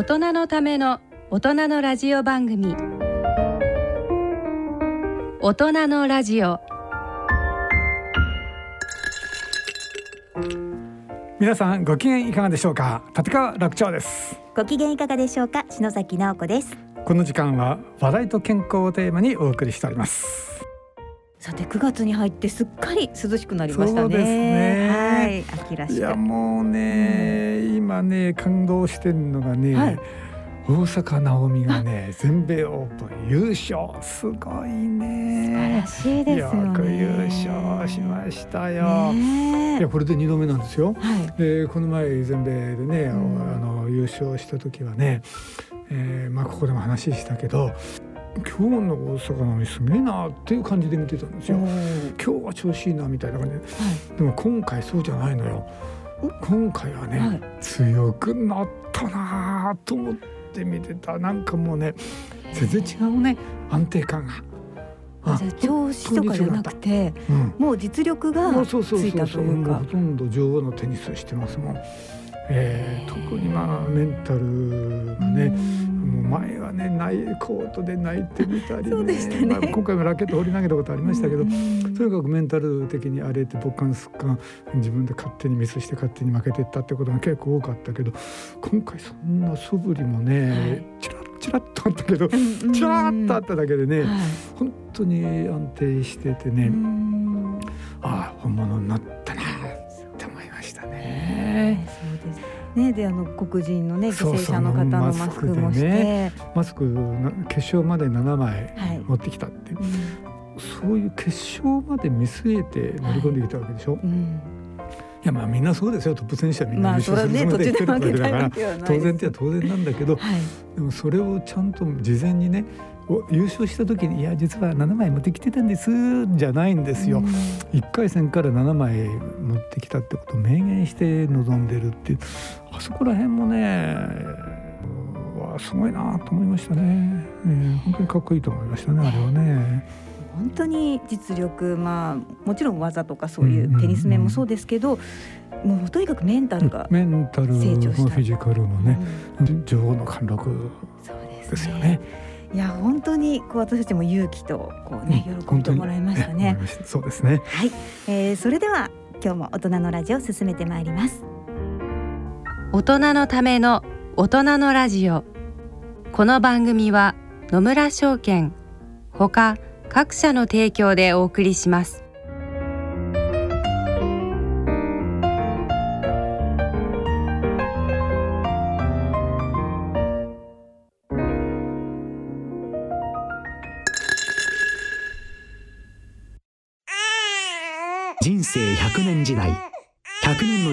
大人のための大人のラジオ番組。大人のラジオ。皆さんご機嫌いかがでしょうか？立川楽長です。ご機嫌いかがでしょうか？篠崎直子です。この時間は話題と健康をテーマにお送りしておりますさて9月に入ってすっかり涼しくなりましたね。そうですね。はい秋らしく。いやもうね、今ね感動してるのがね、はい。大阪なおみがね 全米オープン優勝。すごいね。素晴らしいですよね。よく優勝しましたよ、ねえ。いやこれで二度目なんですよ。はい。でこの前全米でね、ん。あの優勝した時はね、えーまあここでも話したけど今日の大阪なのにすげえなっていう感じで見てたんですよ。今日は調子いいなみたいな感じで。はい。でも今回そうじゃないのよ。今回はね、はい。強くなったなと思って見てた。なんかもうね全然違うね。安定感が。調子とかじゃなくてうん。もう実力がつそうそうそういたというかほとんど女王のテニスしてますもん。えー、特にまあメンタルがね、もう前はね泣いコートで泣いてみたりね。そうでしたね。まあ、今回もラケット放り投げたことありましたけど、うん。とにかくメンタル的に荒れて勃感すっかん自分で勝手にミスして勝手に負けていったってことが結構多かったけど今回そんな素振りもね、はい。チラッチラッとあったけど、うんチラッとあっただけでね、はい。本当に安定しててね、うん。ああ本物になったなって思いましたね。ねであの黒人のね犠牲者の方のマスクもして、マスクでね。マスクな決勝まで7枚はい。持ってきたっていう、うん。そういう決勝まで見据えて乗り込んできたわけでしょ、い、うん。やまあみんなそうですよ。トップ選手はみんなまあ優勝するつね途中で負けもりで来てるわけだから。当然っては当然なんだけどはい。でもそれをちゃんと事前にねお優勝した時に「いや実は7枚持ってきてたんです」じゃないんですよ。1回戦から7枚持ってきたってことを明言して臨んでるっていうあそこら辺もねうわすごいなと思いましたね、えー本当にかっこいいと思いましたねあれはね。本当に実力まあもちろん技とかそういんうんううんテニス面もそうですけど、もうとにかくメンタルが、メンタルもフィジカルもねうん女王の貫禄そうですですよね。いや本当にこう私たちも勇気とこうねうん。喜んでもらいましたね。そうですね。はい、えー、それでは今日も大人のラジオを進めてまいります。大人のための大人のラジオ。この番組は野村証券ほか各社の提供でお送りします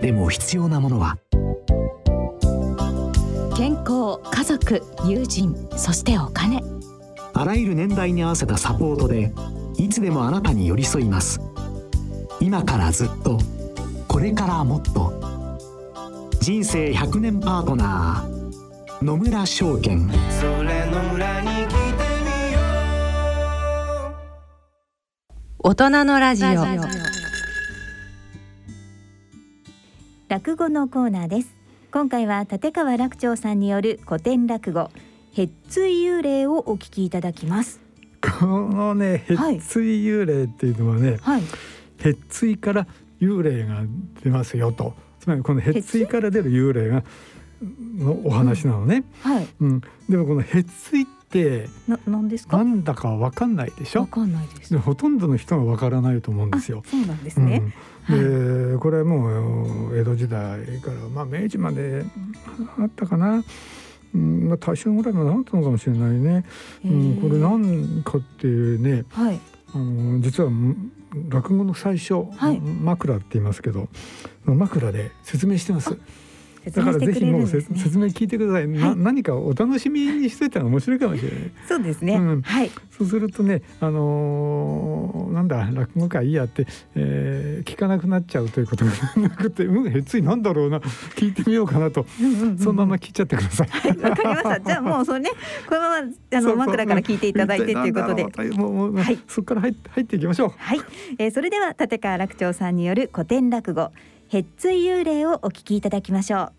でも必要なものは。健康家族友人そしてお金。あらゆる年代に合わせたサポートでいつでもあなたに寄り添います。今からずっとこれからもっと。人生100年パートナー野村証券。それの村に来てみよ大人のラジオ落語のコーナーです。今回は立川楽長さんによる古典落語ヘッツイ幽霊をお聞きいただきます。このねヘッツイ幽霊っていうのはね、はい。ヘッツイから幽霊が出ますよとつまりこのヘッツイから出る幽霊がのお話なのね、はい。うんでもこのヘッツイってななんですか？なんだかわかんないでしょ？わかんないです。でほとんどの人がわからないと思うんですよ。そうなんですね。うんでこれはもう江戸時代から、まあ、明治まであったかな、うんまあ、大正ぐらいまであったのかもしれないね。うん、これ何かっていうね、はい。あの実は落語の最初、はい枕って言いますけど枕で説明してます。説明してくれるんです、ね、説明聞いてください、はい、何かお楽しみにしといたら面白いかもしれない。そうですね、うん、はい。そうするとねあのー、なんだ落語会いいやって、えー、聞かなくなっちゃうということがなくてうんへついなんだろうな。聞いてみようかなと、うんうんうん、そのまま聞いちゃってください。わ、かりました。じゃあもうそれねこのままあの枕から聞いていただいてということで。もうもう、はい、そこから入って入っていきましょう。はい、えー、それでは立川楽長さんによる古典落語ヘッツ幽霊をお聞きいただきましょう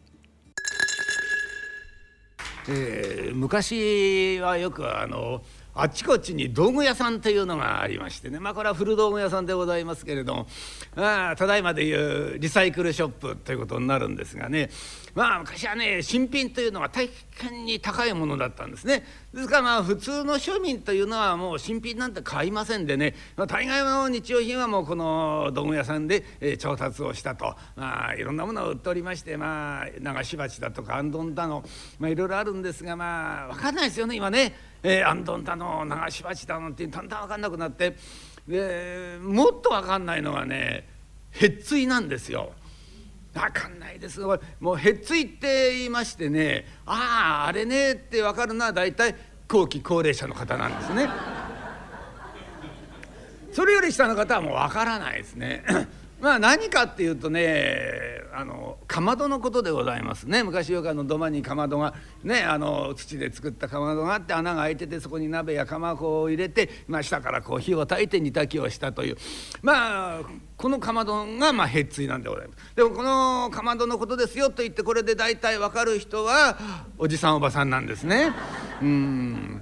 えー、昔はよくあのあちこちに道具屋さんというのがありましてね。まあこれは古道具屋さんでございますけれども。あただいまでいうリサイクルショップということになるんですがね。まあ昔はね新品というのは大変に高いものだったんですね。ですからまあ普通の庶民というのはもう新品なんて買いませんでね、まあ、大概の日用品はもうこの道具屋さんで、えー、調達をしたと、まあ、いろんなものを売っておりましてまあ流し鉢だとかあんどんだの、まあ、いろいろあるんですがまあ分かんないですよね今ね。えー、アンドンだの流し鉢だのってだんだん分かんなくなってでもっと分かんないのがねへっついなんですよ。分かんないですもうへっついって言いましてねあああれねって分かるのは大体後期高齢者の方なんですね。それより下の方はもう分からないですね。まあ何かっていうとねあのかまどのことでございますね。昔よくあの土間にかまどがねあの土で作ったかまどがあって穴が開いててそこに鍋や釜粉を入れて、まあ、下からこう火を焚いて煮炊きをしたという。まあこのかまどがまあへっついなんでございます。でもこのかまどのことですよと言ってこれで大体わかる人はおじさんおばさんなんですね。うん。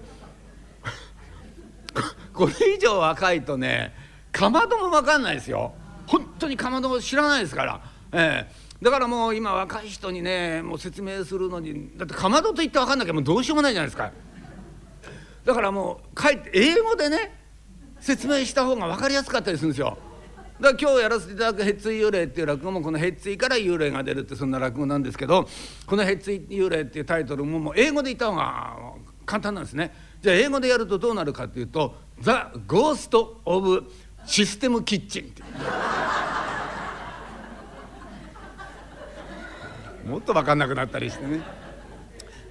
これ以上若いとねかまどもわかんないですよ。本当にかまどを知らないですから、えー、だからもう今若い人にねもう説明するのにだってかまどと言って分かんなきゃもうどうしようもないじゃないですか。だからもう帰って英語でね説明した方が分かりやすかったりするんですよ。だから今日やらせていただく「へっつい幽霊」っていう落語もこの「へっつい」から幽霊が出るってそんな落語なんですけどこの「へっつい幽霊」っていうタイトルももう英語で言った方が簡単なんですね。じゃあ英語でやるとどうなるかっていうと「The Ghost of システムキッチンってもっと分かんなくなったりしてね。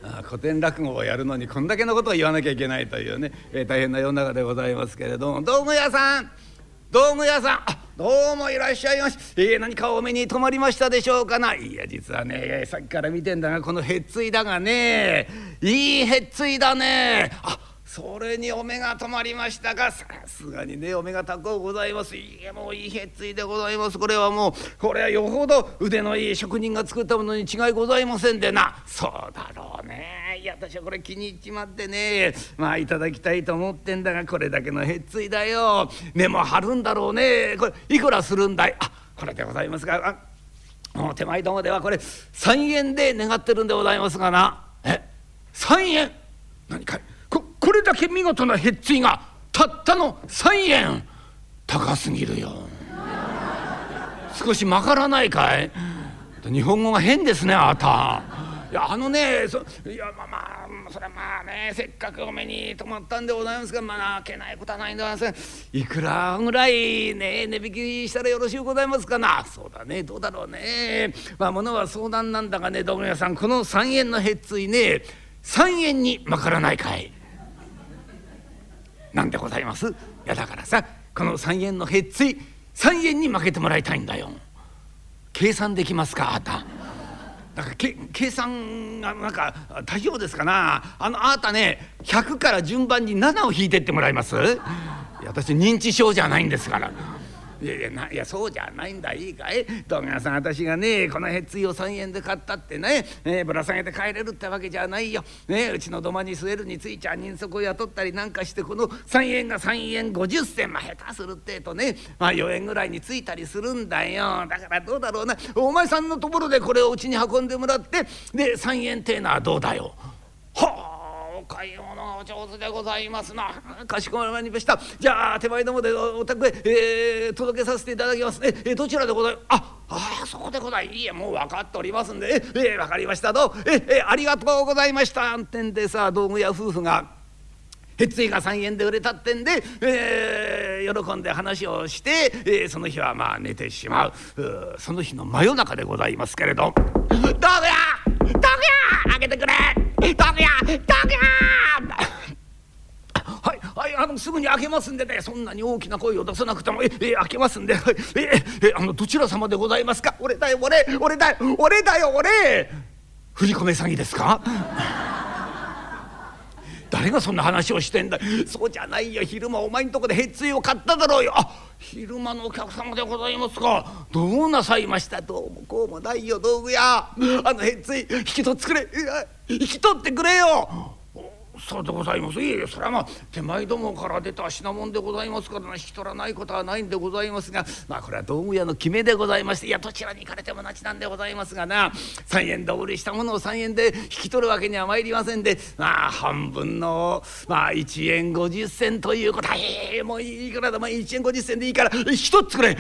あ古典落語をやるのにこんだけのことを言わなきゃいけないというね、えー、大変な世の中でございますけれども。道具屋さん道具屋さんどうもいらっしゃいまし、えー、何かお目に留まりましたでしょうかな。いや実はねさっきから見てんだがこのへっついだがねいいへっついだね。あそれにお目が止まりましたがさすがにねお目が高うございます。いやもういいへっついでございます。これはもうこれはよほど腕のいい職人が作ったものに違いございませんでな。そうだろうね。いや私はこれ気に入っちまってね。まあいただきたいと思ってんだがこれだけのへっついだよ。根も張るんだろうね。これいくらするんだい？あこれでございますがあもう手前どもではこれ3円で願ってるんでございますがな。え？3円？何かい？これだけ見事なへっついがたったの3円。高すぎるよ。少しまからないかい。日本語が変ですねあなた。いやあのねそいやまあまあそれはまあねせっかくお目に泊まったんでございますがまあ泣けないことはないんでございます。いくらぐらいね値引きしたらよろしゅうございますかな。そうだねどうだろうね。まあ物は相談なんだがね道具屋さんこの3円のへっついね3円にまからないかい。なんでございます？いやだからさこの3円のへっつい3円に負けてもらいたいんだよ。計算できますかあた？だから計算がなんか大丈夫ですかな？あのあなたね100から順番に7を引いてってもらいます？私認知症じゃないんですから。いやいやないやそうじゃないんだいいかい？道具屋さん私がねこのへっついを3円で買ったってね、えー、ぶら下げて帰れるってわけじゃないよ、ね、うちの土間に据えるについちゃ人足を雇ったりなんかしてこの3円が3円50銭まあ下手するってえとね、まあ、4円ぐらいについたりするんだよ。だからどうだろうな。お前さんのところでこれをうちに運んでもらってで3円ってえのはどうだよ？はあ！お買い物がお上手でございますな。かしこまりました。じゃあ手前どもでお宅へ、えー、届けさせていただきますええどちらでございます？ああそこでございいえもう分かっておりますんで。ええ分かりましたと。ええありがとうございました」なんてんでさ道具屋夫婦が。へっついが3円で売れたってんで、えー、喜んで話をして、えー、その日はまあ寝てしまう。その日の真夜中でございますけれど「道具屋道具屋開けてくれ。道具屋道具屋。あのすぐに開けますんでね。そんなに大きな声を出さなくても。ええ開けますんで。ええあのどちら様でございますか？俺だよ俺俺だよ俺だよ俺！振り込め詐欺ですか？誰がそんな話をしてんだ？そうじゃないよ。昼間お前んとこでへっついを買っただろうよ。あ昼間のお客様でございますか。どうなさいました？どうもこうもないよ道具屋。あのへっつい引き取ってくれ。引き取ってくれよ。そうでございますいえいえそれはまあ手前どもから出た品物でございますから引き取らないことはないんでございますがまあこれは道具屋の決めでございましていやどちらに行かれてもなちなんでございますがな3円でお売りしたものを3円で引き取るわけには参りませんでまあ半分のまあ1円50銭ということはええもういいからだまあ1円50銭でいいから引き取ってくれ。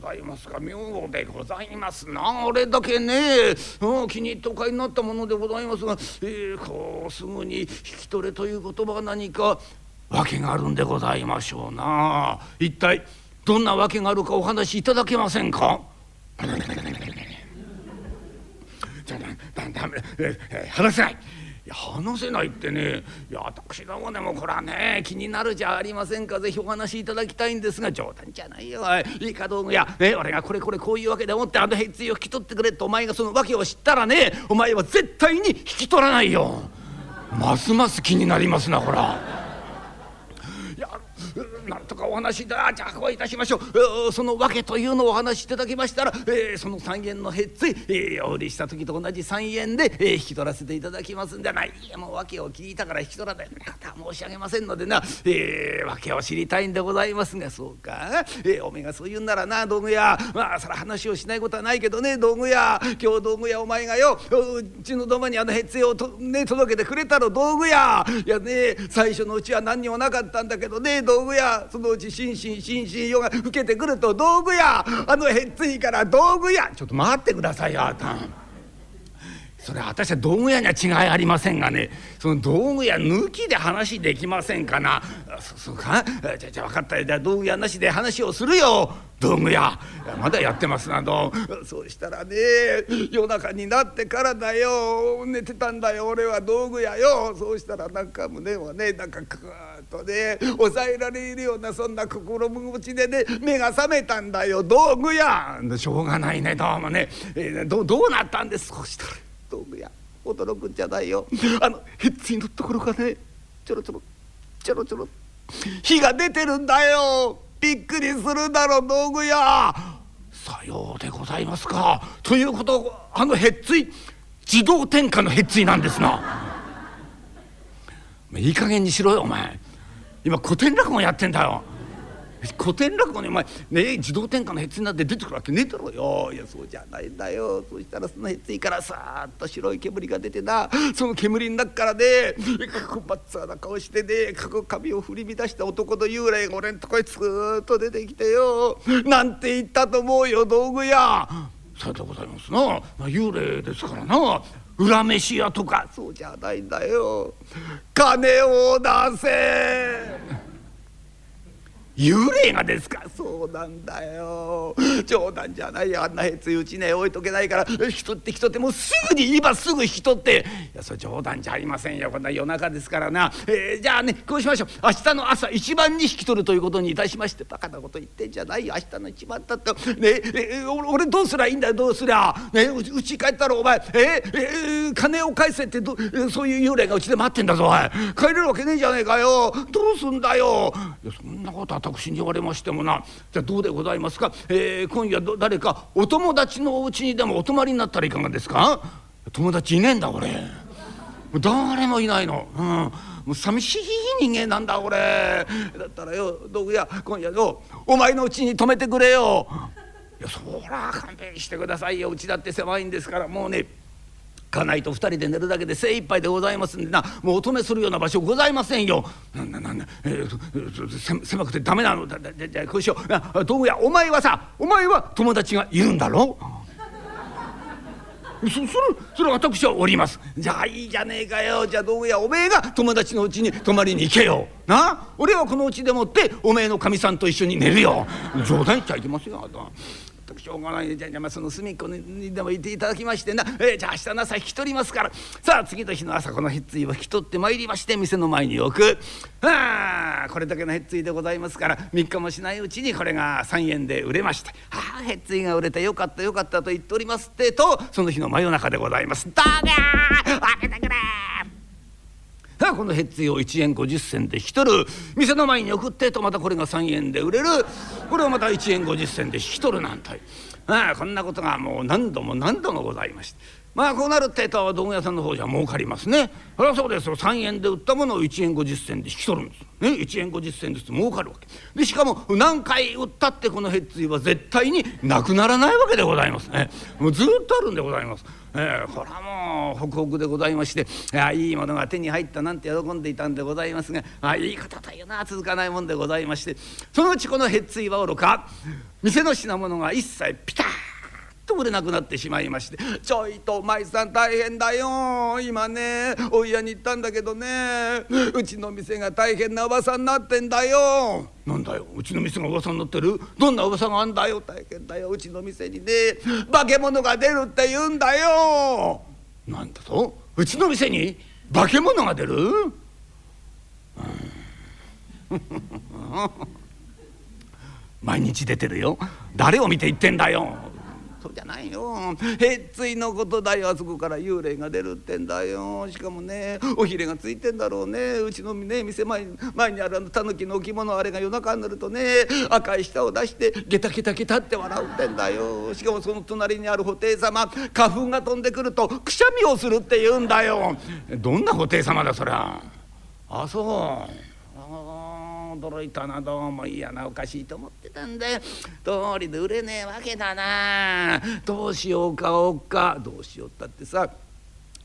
ございますか？妙でございますな。あれだけね、うん、気に入ってお買いになったものでございますが、えー、こうすぐに引き取れという言葉が何か訳があるんでございましょうな。一体どんな訳があるかお話しいただけませんか？話せない。話せないってね。いや私どもでもこれはね気になるじゃありませんか。ぜひお話しいただきたいんですが冗談じゃないよ。いいか道具や、ね、俺がこれこれこういうわけでもってあのへっついを引き取ってくれってお前がその訳を知ったらねお前は絶対に引き取らないよ。ますます気になりますなほら。なんとかお話だじゃあこういたしましょう。その訳というのをお話しいただきましたら、えー、その3円のへっつい、えー、お売りした時と同じ3円で、えー、引き取らせていただきますんでないやもう訳を聞いたから引き取らない。方は申し上げませんのでな、えー、訳を知りたいんでございますがそうか、えー、おめえがそう言うんならな道具屋。まあそら話をしないことはないけどね道具屋。今日道具屋お前がようちの土間にあのへっついをと、ね、届けてくれたろ道具屋。いやね最初のうちは何にもなかったんだけどね道具屋。そのうち心身心身よが受けてくると道具屋あのへっついから道具屋ちょっと待ってくださいよあたん。それ私は道具屋には違いありませんがねその道具屋抜きで話できませんかな。そそうか？じゃじゃ分かったよ。道具屋なしで話をするよ。道具屋。まだやってますなどそうしたらね夜中になってからだよ。寝てたんだよ俺は道具屋よ。そうしたらなんか胸をねなんかクーとね抑えられるようなそんな心持ちでね目が覚めたんだよ。道具屋。しょうがないね。どうもね、えー、どどうなったんです？そした。道具屋。驚くんじゃないよ。あのへっついのところがねちょろちょろちょろちょろ。火が出てるんだよ。びっくりするだろ道具屋。さようでございますか。ということあのへっつい自動点火のへっついなんですな。いい加減にしろよお前。今古典落語やってんだよ。古典落語にお前ね自動転換のへつになって出てくるわけねえだろ。よいやそうじゃないんだよ。そしたらそのへついからさーっと白い煙が出てな。その煙の中からねバッツァな顔してね髪を振り乱した男の幽霊が俺んとこへずっと出てきてよ。なんて言ったと思うよ道具屋。さようでございますな、まあ、幽霊ですからな。恨めし屋とか。そうじゃないんだよ。金を出せ。幽霊がですか？そうなんだよ。冗談じゃないよ。あんなへついうちね置いとけないから。引き取って引き取ってもうすぐに今すぐ引き取って。いやそれ冗談じゃありませんよ。こんな夜中ですからな、えー、じゃあねこうしましょう。明日の朝一番に引き取るということにいたしましてバカなこと言ってんじゃないよ。明日の一番だってねえー、俺どうすりゃいいんだよ。どうすりゃ。ねうち帰ったらお前えー、えー、金を返せってどそういう幽霊がうちで待ってんだぞおい。帰れるわけねえじゃねえかよ。どうすんだよ。いやそんなこと私に言われましてもな。じゃあどうでございますか、えー、今夜誰かお友達のお家にでもお泊まりになったらいかがですか？友達いねえんだ俺。誰もいないの、うん、もう寂しい人間なんだ俺。だったらよ道具屋今夜よお前のうちに泊めてくれよ。いやそら勘弁してくださいよ。うちだって狭いんですからもうね家内と2人で寝るだけで精一杯でございますんでなもうお止めするような場所ございませんよ。なんだなんだ、えー、狭くてダメなの。だだじゃこうしよう。道具屋お前はさお前は友達がいるんだろ？そそれそれ私はおります。じゃあいいじゃねえかよ。じゃあ道具屋おめえが友達のうちに泊まりに行けよ。な？俺はこのうちでもっておめえのかみさんと一緒に寝るよ。冗談言っちゃいけますよくしょうがないじゃあまあその隅っこにでもいていただきましてな、えー、じゃあ明日の朝引き取りますから。さあ次の日の朝このへっついを引き取ってまいりまして店の前に置く。あこれだけのへっついでございますから3日もしないうちにこれが3円で売れまして「はあへっついが売れてよかったよかった」と言っておりますってとその日の真夜中でございます。どうが開けてくれあこのヘッツを1円50銭で引き取る。店の前に送ってとまたこれが3円で売れる。これをまた1円50銭で引き取るなんて。ああこんなことがもう何度も何度もございました。まあこうなるってえと道具屋さんの方じゃ儲かりますね。そりゃそうですよ。3円で売ったものを1円50銭で引き取るんです。ね？1円50銭ずつ儲かるわけ。でしかも何回売ったってこのへっついは絶対になくならないわけでございます。ねもうずっとあるんでございます。えー、これはもうホクホクでございまして。あいいものが手に入ったなんて喜んでいたんでございますが。あいいことというのは続かないもんでございまして。そのうちこのへっついはおろか。店の品物が一切ピタッと売れなくなってしまいまして「ちょいと舞さん大変だよ今ねお家に行ったんだけどねうちの店が大変な噂になってんだよ」なんだようちの店が噂になってる？どんな噂があんだよ大変だようちの店にね化け物が出るって言うんだよなんだと？うちの店に化け物が出る、毎日出てるよ。誰を見て言ってんだよそうじゃないよ。へっついのことだよ。あそこから幽霊が出るってんだよ。しかもねおひれがついてんだろうね。うちのね店前前にあるあのタヌキの置物あれが夜中になるとね赤い舌を出してゲタゲタゲタって笑うってんだよ。しかもその隣にある布袋様花粉が飛んでくるとくしゃみをするって言うんだよ。どんな布袋様だそりゃ。あそう。驚いたなどうも嫌なおかしいと思ってたんだよ。通りで売れねえわけだな。どうしようかおっか。どうしようったってさ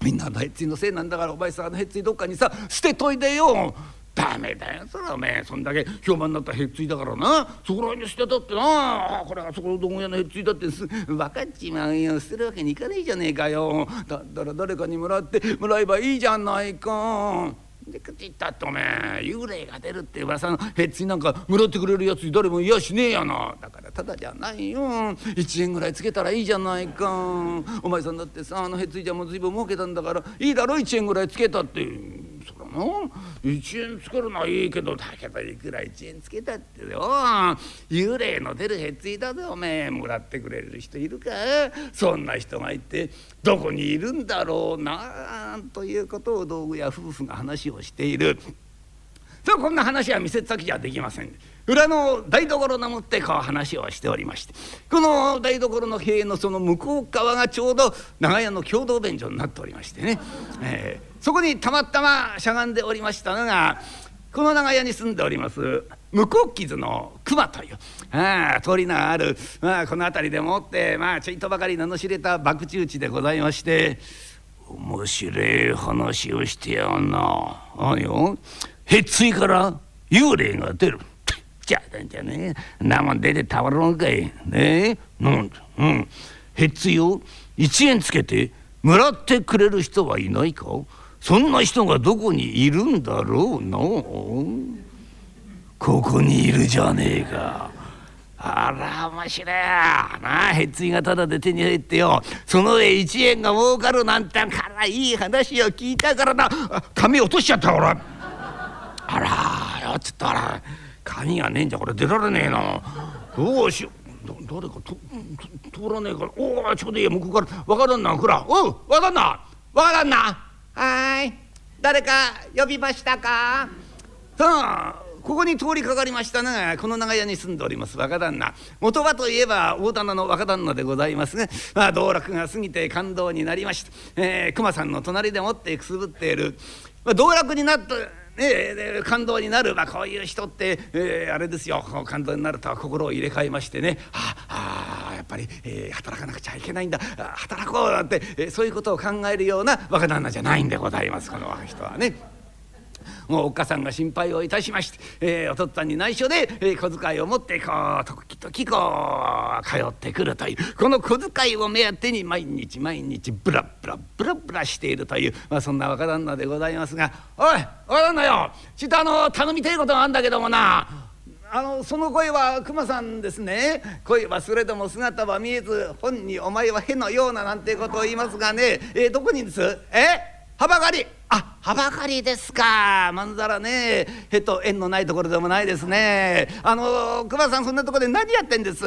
みんなのへっついのせいなんだからお前さんのへっついどっかにさ捨てといでよ。ダメだよそれおめえ。そんだけ評判になったへっついだからな。そこら辺に捨てたってな。これはそこの道具屋のへっついだってす分かっちまうよ。捨てるわけにいかねえじゃねえかよ。だったら誰かにもらってもらえばいいじゃないか。でくちったっておめえ幽霊が出るって噂のへっついなんかもらってくれるやつ誰もいやしねえやな。だからただじゃないよ。1円ぐらいつけたらいいじゃないか。お前さんだってさあのへっついじゃも随分儲けたんだからいいだろ1円ぐらいつけたって。そ1円つけるのはいいけどだけどいくら1円つけたってよ。幽霊の出るへついだぜおめえ。もらってくれる人いるか？そんな人がいてどこにいるんだろうなということを道具や夫婦が話をしている。そこんな話は見せ先じゃできません。裏の台所のもってこう話をしておりまして。この台所の塀のその向こう側がちょうど長屋の共同便所になっておりましてね、え、そこにたまたましゃがんでおりましたのがこの長屋に住んでおります向こう傷の熊というああ通りのある、まあ、この辺りでもってまあちょいとばかり名の知れた博打打ちでございまして面白い話をしてやんな。あよへっついから幽霊が出る。じゃあんじゃね？なもん出てたまらんかい。ね？えなんうん。へっついを1円つけてもらってくれる人はいないか？そんな人がどこにいるんだろうなここにいるじゃねえか。あら面白い。なあへっついがただで手に入ってよ。その上1円が儲かるなんてからいい話を聞いたからな。紙落としちゃった俺。あらよちょっとあら鍵がねえんじゃこれ出られねえなどうしよう。誰かと通らねえから。おおちょうどいい向こうから。若旦那来らおう若旦那若旦那はい。誰か呼びましたか？さあここに通りかかりましたのがこの長屋に住んでおります若旦那。元はといえば大棚の若旦那でございますが、まあ、道楽が過ぎて感動になりました、えー、熊さんの隣でもってくすぶっている、まあ、道楽になったね、感動になる、まあ、こういう人って、えー、あれですよ感動になるとは心を入れ替えましてね。ああやっぱり、えー、働かなくちゃいけないんだ。働こうなんて、えー、そういうことを考えるような若旦那じゃないんでございますこの人はね。もうおっかさんが心配をいたしまして、えー、お父っつぁんに内緒で、えー、小遣いを持ってこう時々こう通ってくるというこの小遣いを目当てに毎日毎日ブラブラブラブラしているという、まあ、そんな若旦那でございますが「おい若旦那よちょっとあの頼みたいことがあるんだけどもなあのその声は熊さんですね。声はすれども姿は見えず本にお前はへのようななんてことを言いますがねえー、どこにです？え幅狩り。あ幅狩りですか。まんざらね。へと縁のないところでもないですね。あの熊さんそんなところで何やってんです？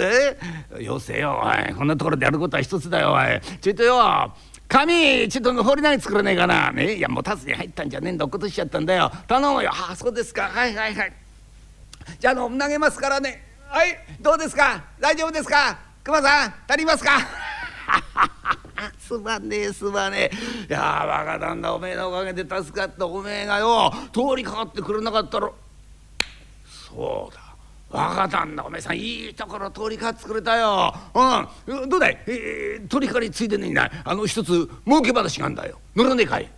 よせよおい。こんなところでやることは一つだよおい。ちょいとよ。紙ちょっと放り投げ作らねえかな。ねいやもうタツに入ったんじゃねえんだ。落っことしちゃったんだよ。頼むよ。ああそうですか。はいはいはい。じゃあの投げますからね。はいどうですか？大丈夫ですか？熊さん足りますか？すまねえすまねえ。いや若旦那おめえのおかげで助かった。おめえがよ通りかかってくれなかったらそうだ。若旦那おめえさんいいところ通りかかってくれたよ。うん。どうだい、えー、取りかかりついでにない。あの一つ儲け話があんだよ。乗らねえかい？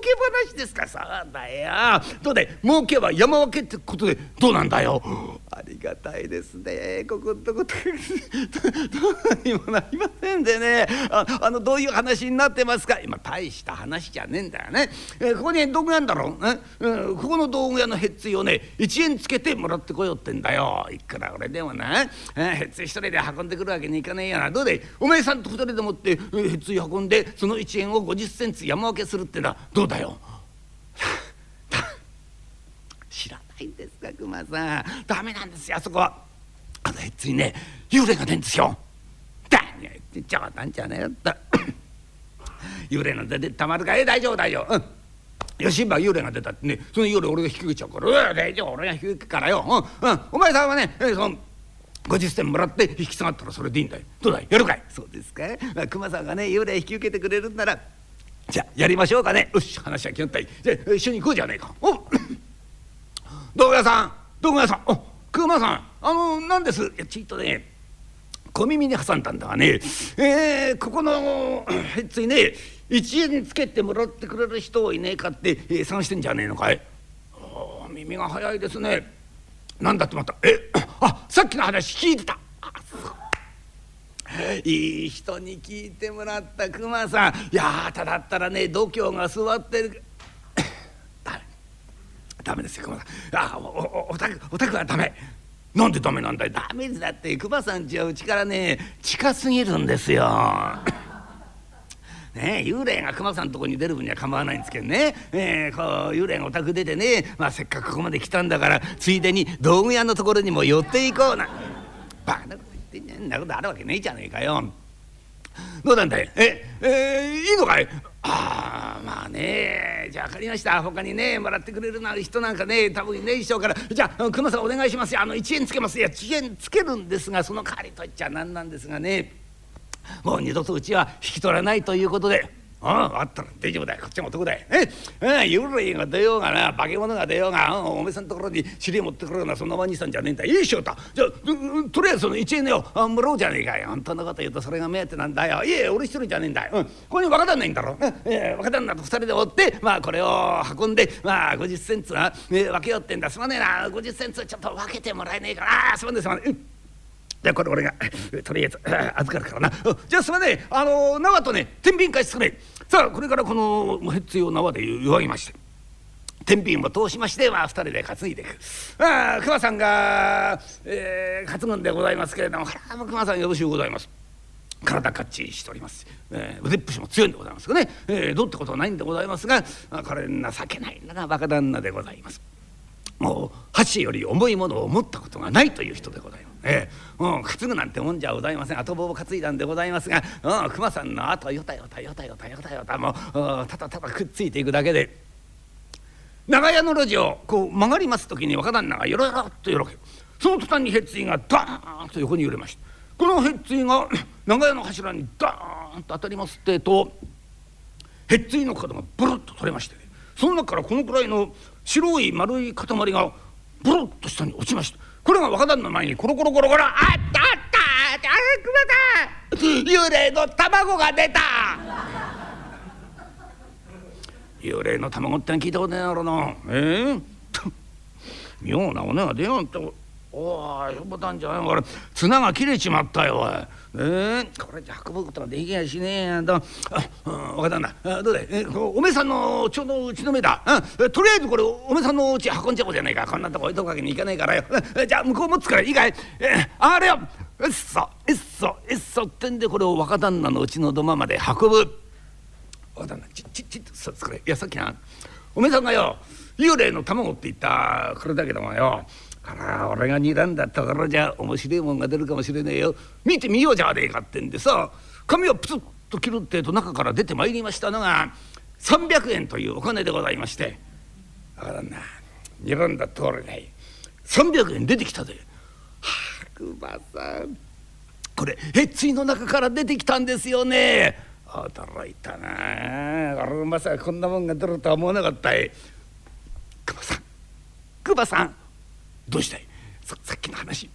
け話ですか？そうだよ。どうだい？儲けは山分けってことでどうなんだよ？ありがたいですね。ここんとこどうにもなりませんでね。ああのどういう話になってますか？今大した話じゃねえんだよね、えー、ここに道具屋んだろう、うん、ここの道具屋のへっついをね1円つけてもらってこようってんだよ。いくら俺でもな、えー、へっつい一人で運んでくるわけにいかねえよな。どうだい？お前さんと二人でもってへっつい運んでその1円を50センチ山分けするってなどうだよ？知らないんですか熊さん。ダメなんですよあそこ。はあのへっついね幽霊が出んですよ。だ冗談じゃねえよった 幽霊なんてたまるかえ大丈夫大丈夫うん。よし今幽霊が出たってねその幽霊俺が引き受けちゃうから「う大丈夫俺が引き受けからよ、うんうん、お前さんはね、えその50銭もらって引き下がったらそれでいいんだよ。どうだい？やるかい？そうですか？熊さんがね幽霊引き受けてくれるんならじゃあやりましょうかね。よし話は決まったい。じゃあ一緒に行こうじゃねえか。お道具屋さん。道具屋さん。お熊さん。あの何です？いやちょっとね小耳に挟んだんだがね。えー、ここのへっついね一円つけてもらってくれる人いねえかって、えー、探してんじゃねえのかい。耳が早いですね。なんだってまた。えあさっきの話聞いてた。あいい人に聞いてもらった熊さん。いやただったらね度胸が座ってる。ダメ。ですよ熊さん。あおおおたくおたくはダメ。なんでダメなんだい？ダメだって熊さんちはうちからね近すぎるんですよ。ね幽霊が熊さんのとこに出る分には構わないんですけどね、えー、こう幽霊がお宅出てね、まあ、せっかくここまで来たんだからついでに道具屋のところにも寄っていこうな。バカってんなことあるわけねえじゃねえかよ。どうなんだい？ええー、いいのかい？ああまあねじゃあ分かりました。他にねもらってくれるな人なんかね多分いねえでしょうから。じゃあ熊さんお願いしますよ。あの1円つけます。いや1円つけるんですがその代わりと言っちゃなんなんですがね。もう二度とうちは引き取らないということで。あああったら大丈夫だよ。こっちも男だよ。ええ幽霊が出ようがな化け物が出ようがおめさんのところに尻持ってくるようなそんなワニさんじゃねえんだ。いいしようたじゃあとりあえずその1円よもらおうじゃねえかよ。本当のこと言うとそれが目当てなんだよ。いえ俺一人じゃねえんだよ、うん、ここに若旦那いんだろ、ええ若旦那と二人で追ってまあこれを運んでまあ50センツは、え分けようってんだ。すまねえな。50センツちょっと分けてもらえねえかな。すまねえすまねえ。うん。でこれ俺がとりあえず預かるからな。じゃあすまねえ。あの縄とね天秤貸してくれ。さあこれからこのへっつを縄で弱ぎまして。天秤を通しましてまあ2人で担いでいく。ああ熊さんが、えー、担ぐんでございますけれども熊さんよろしゅうございます。体かっちりしております、えー、腕っぷしも強いんでございますがね、えー、どうってことはないんでございますがあこれ情けないのが若旦那でございます。もう箸より重いものを持ったことがないという人でございます。ええ、うん、担ぐなんてもんじゃございません。後棒を担いだんでございますが、うん、熊さんの後よたよたよたよたよたよた。もうただただくっついていくだけで。長屋の路地をこう曲がります時に若旦那がよろよろっとよろけ。その途端にへっついがダーンと横に揺れました。このへっついが長屋の柱にダーンと当たりますってとへっついの角がブルッと取れまして、その中からこのくらいの白い丸い塊がブルッと下に落ちました。これが若旦の前にコロコロコロコロ。あったあった。あ熊だ幽霊の卵が出た。幽霊の卵って聞いたことないやろな。ええー、妙な骨が出やがっておいボタンじゃないこれ綱が切れちまったよおい。えこれじゃ運ぶことができやしねえやだあ、分かったんだあどうだい？えおめさんのちょうどうちの目だ、うん、とりあえずこれおめさんのうち運んじゃおうじゃないか。こんなとこ置いとくわけにいかないからよ。じゃあ向こう持つからいいかい？えあれよ。うっそえっそえっそってんでこれを若旦那のうちの土間まで運ぶ。若旦那ちちちっとそれ。いやさっきな。おめさんがよ幽霊の卵って言った。これだけどもよ。あら俺が睨んだところじゃ面白いもんが出るかもしれねえよ。見てみようじゃねえかってんでさ。髪をプツッと切るってえと中から出てまいりましたのが300円というお金でございまして。あらな睨んだ通りだい300円出てきたぜ。はあ熊さん。これへっついの中から出てきたんですよね。驚いたな。俺まさかこんなもんが出るとは思わなかったい。熊さん。熊さん。どうしたい？さっきの話。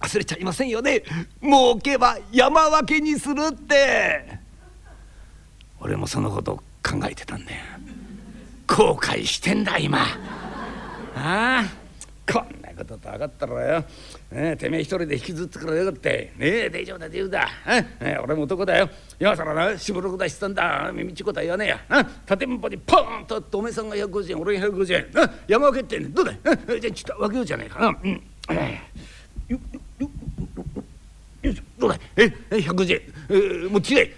忘れちゃいませんよね。儲けば山分けにするって。俺もそのこと考えてたんだよ。後悔してんだ今。ああこんなことと分かったろよ、てめえ一人で引きずってくれよって。ねえ大丈夫だ大丈夫だ、ね、俺も男だよ。今更なしぶろくだしさんだ。耳ちこた言わねえや。縦んぽにポーンとおめさんが150円俺が150円。山分けってねどうだい？じゃあちょっと分けようじゃないか。な、うん、よよよしどうだい？え150円、えー、もう違え。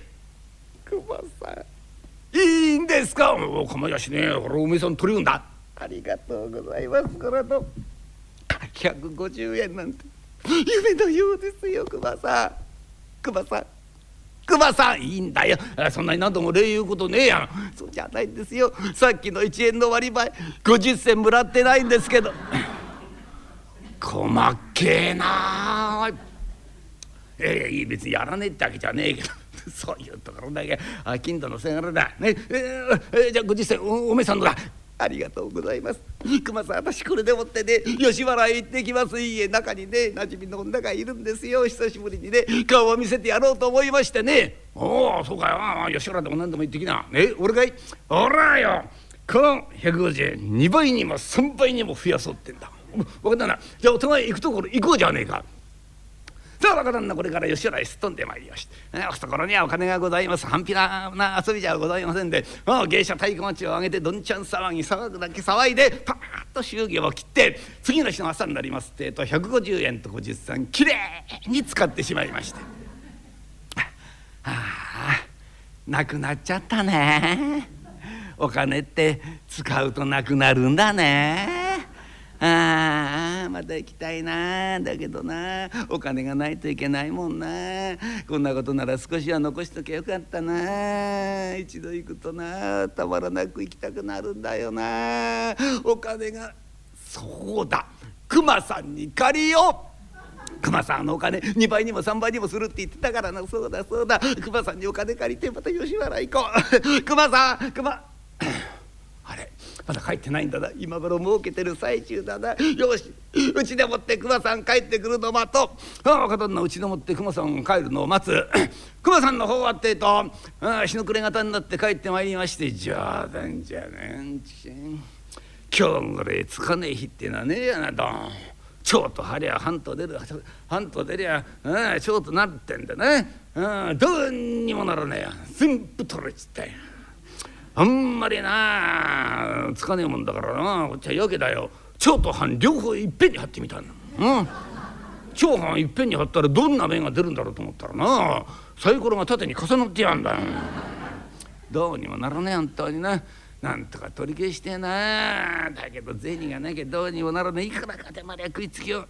熊さん。いいんですか？お構いやしねえ俺おめさん取りうんだ。ありがとうございます。これと150円なんて。夢のようですよ熊さん。熊さん。熊さんいいんだよ。そんなに何度も礼言うことねえやん。そうじゃないんですよ。さっきの1円の割り前50銭もらってないんですけど。細っけえなええ別にやらねえってわけじゃねえけど。そういうところだけあ金土のせがれだ。ね。えー、じゃあ50銭おおめさんのだ。ありがとうございます。熊さん、私これでもってね、吉原へ行ってきます。いいえ、中にね、馴染みの女がいるんですよ。久しぶりにね、顔を見せてやろうと思いましてね。おお、そうかよ。吉原でも何でも行ってきな。ね、俺かいおらよ。この150円、2倍にも3倍にも増やそうってんだ。分かったな。じゃあお互い行くところ行こうじゃねえか。さあ若旦那これから吉原へすっ飛んでまいりまして、懐にはお金がございます。半ぴなな遊びじゃございませんで。芸者太鼓持ちを上げてどんちゃん騒ぎ騒ぐだけ騒いでパーッと祝儀を切って次の日の朝になりますってえと150円と50銭きれいに使ってしまいまして。ああなくなっちゃったね。お金って使うとなくなるんだね。ああまた行きたいな。だけどな。お金がないといけないもんな。こんなことなら少しは残しとけよかったな。一度行くとな。たまらなく行きたくなるんだよな。お金がそうだ。熊さんに借りよう。熊さんのお金2倍にも3倍にもするって言ってたからな。そうだそうだ。熊さんにお金借りてまた吉原行こう。熊さん熊まだ帰ってないんだな。今頃儲けてる最中だな。よしうちでもって熊さん帰ってくるの待とう。若旦那うちでもって熊さん帰るのを待つ。熊さんの方はってえと日の暮れ方になって帰ってまいりまして冗談じゃねんち。今日ぐらいつかねえ日ってのはねえやなどん。蝶と張りゃ半と出る半と出りゃ蝶となるってんだね、うん、どうにもならねえや。全部取れちったよ。あんまりなつかねえもんだからなこっちはやけだよ。蝶と半両方いっぺんに貼ってみたんだ。うん。蝶半いっぺんに貼ったらどんな目が出るんだろうと思ったらなサイコロが縦に重なってやんだ。よどうにもならねえ本当にな。なんとか取り消してな。だけど銭がなきゃどうにもならねえ。いくらかでまで食いつきよ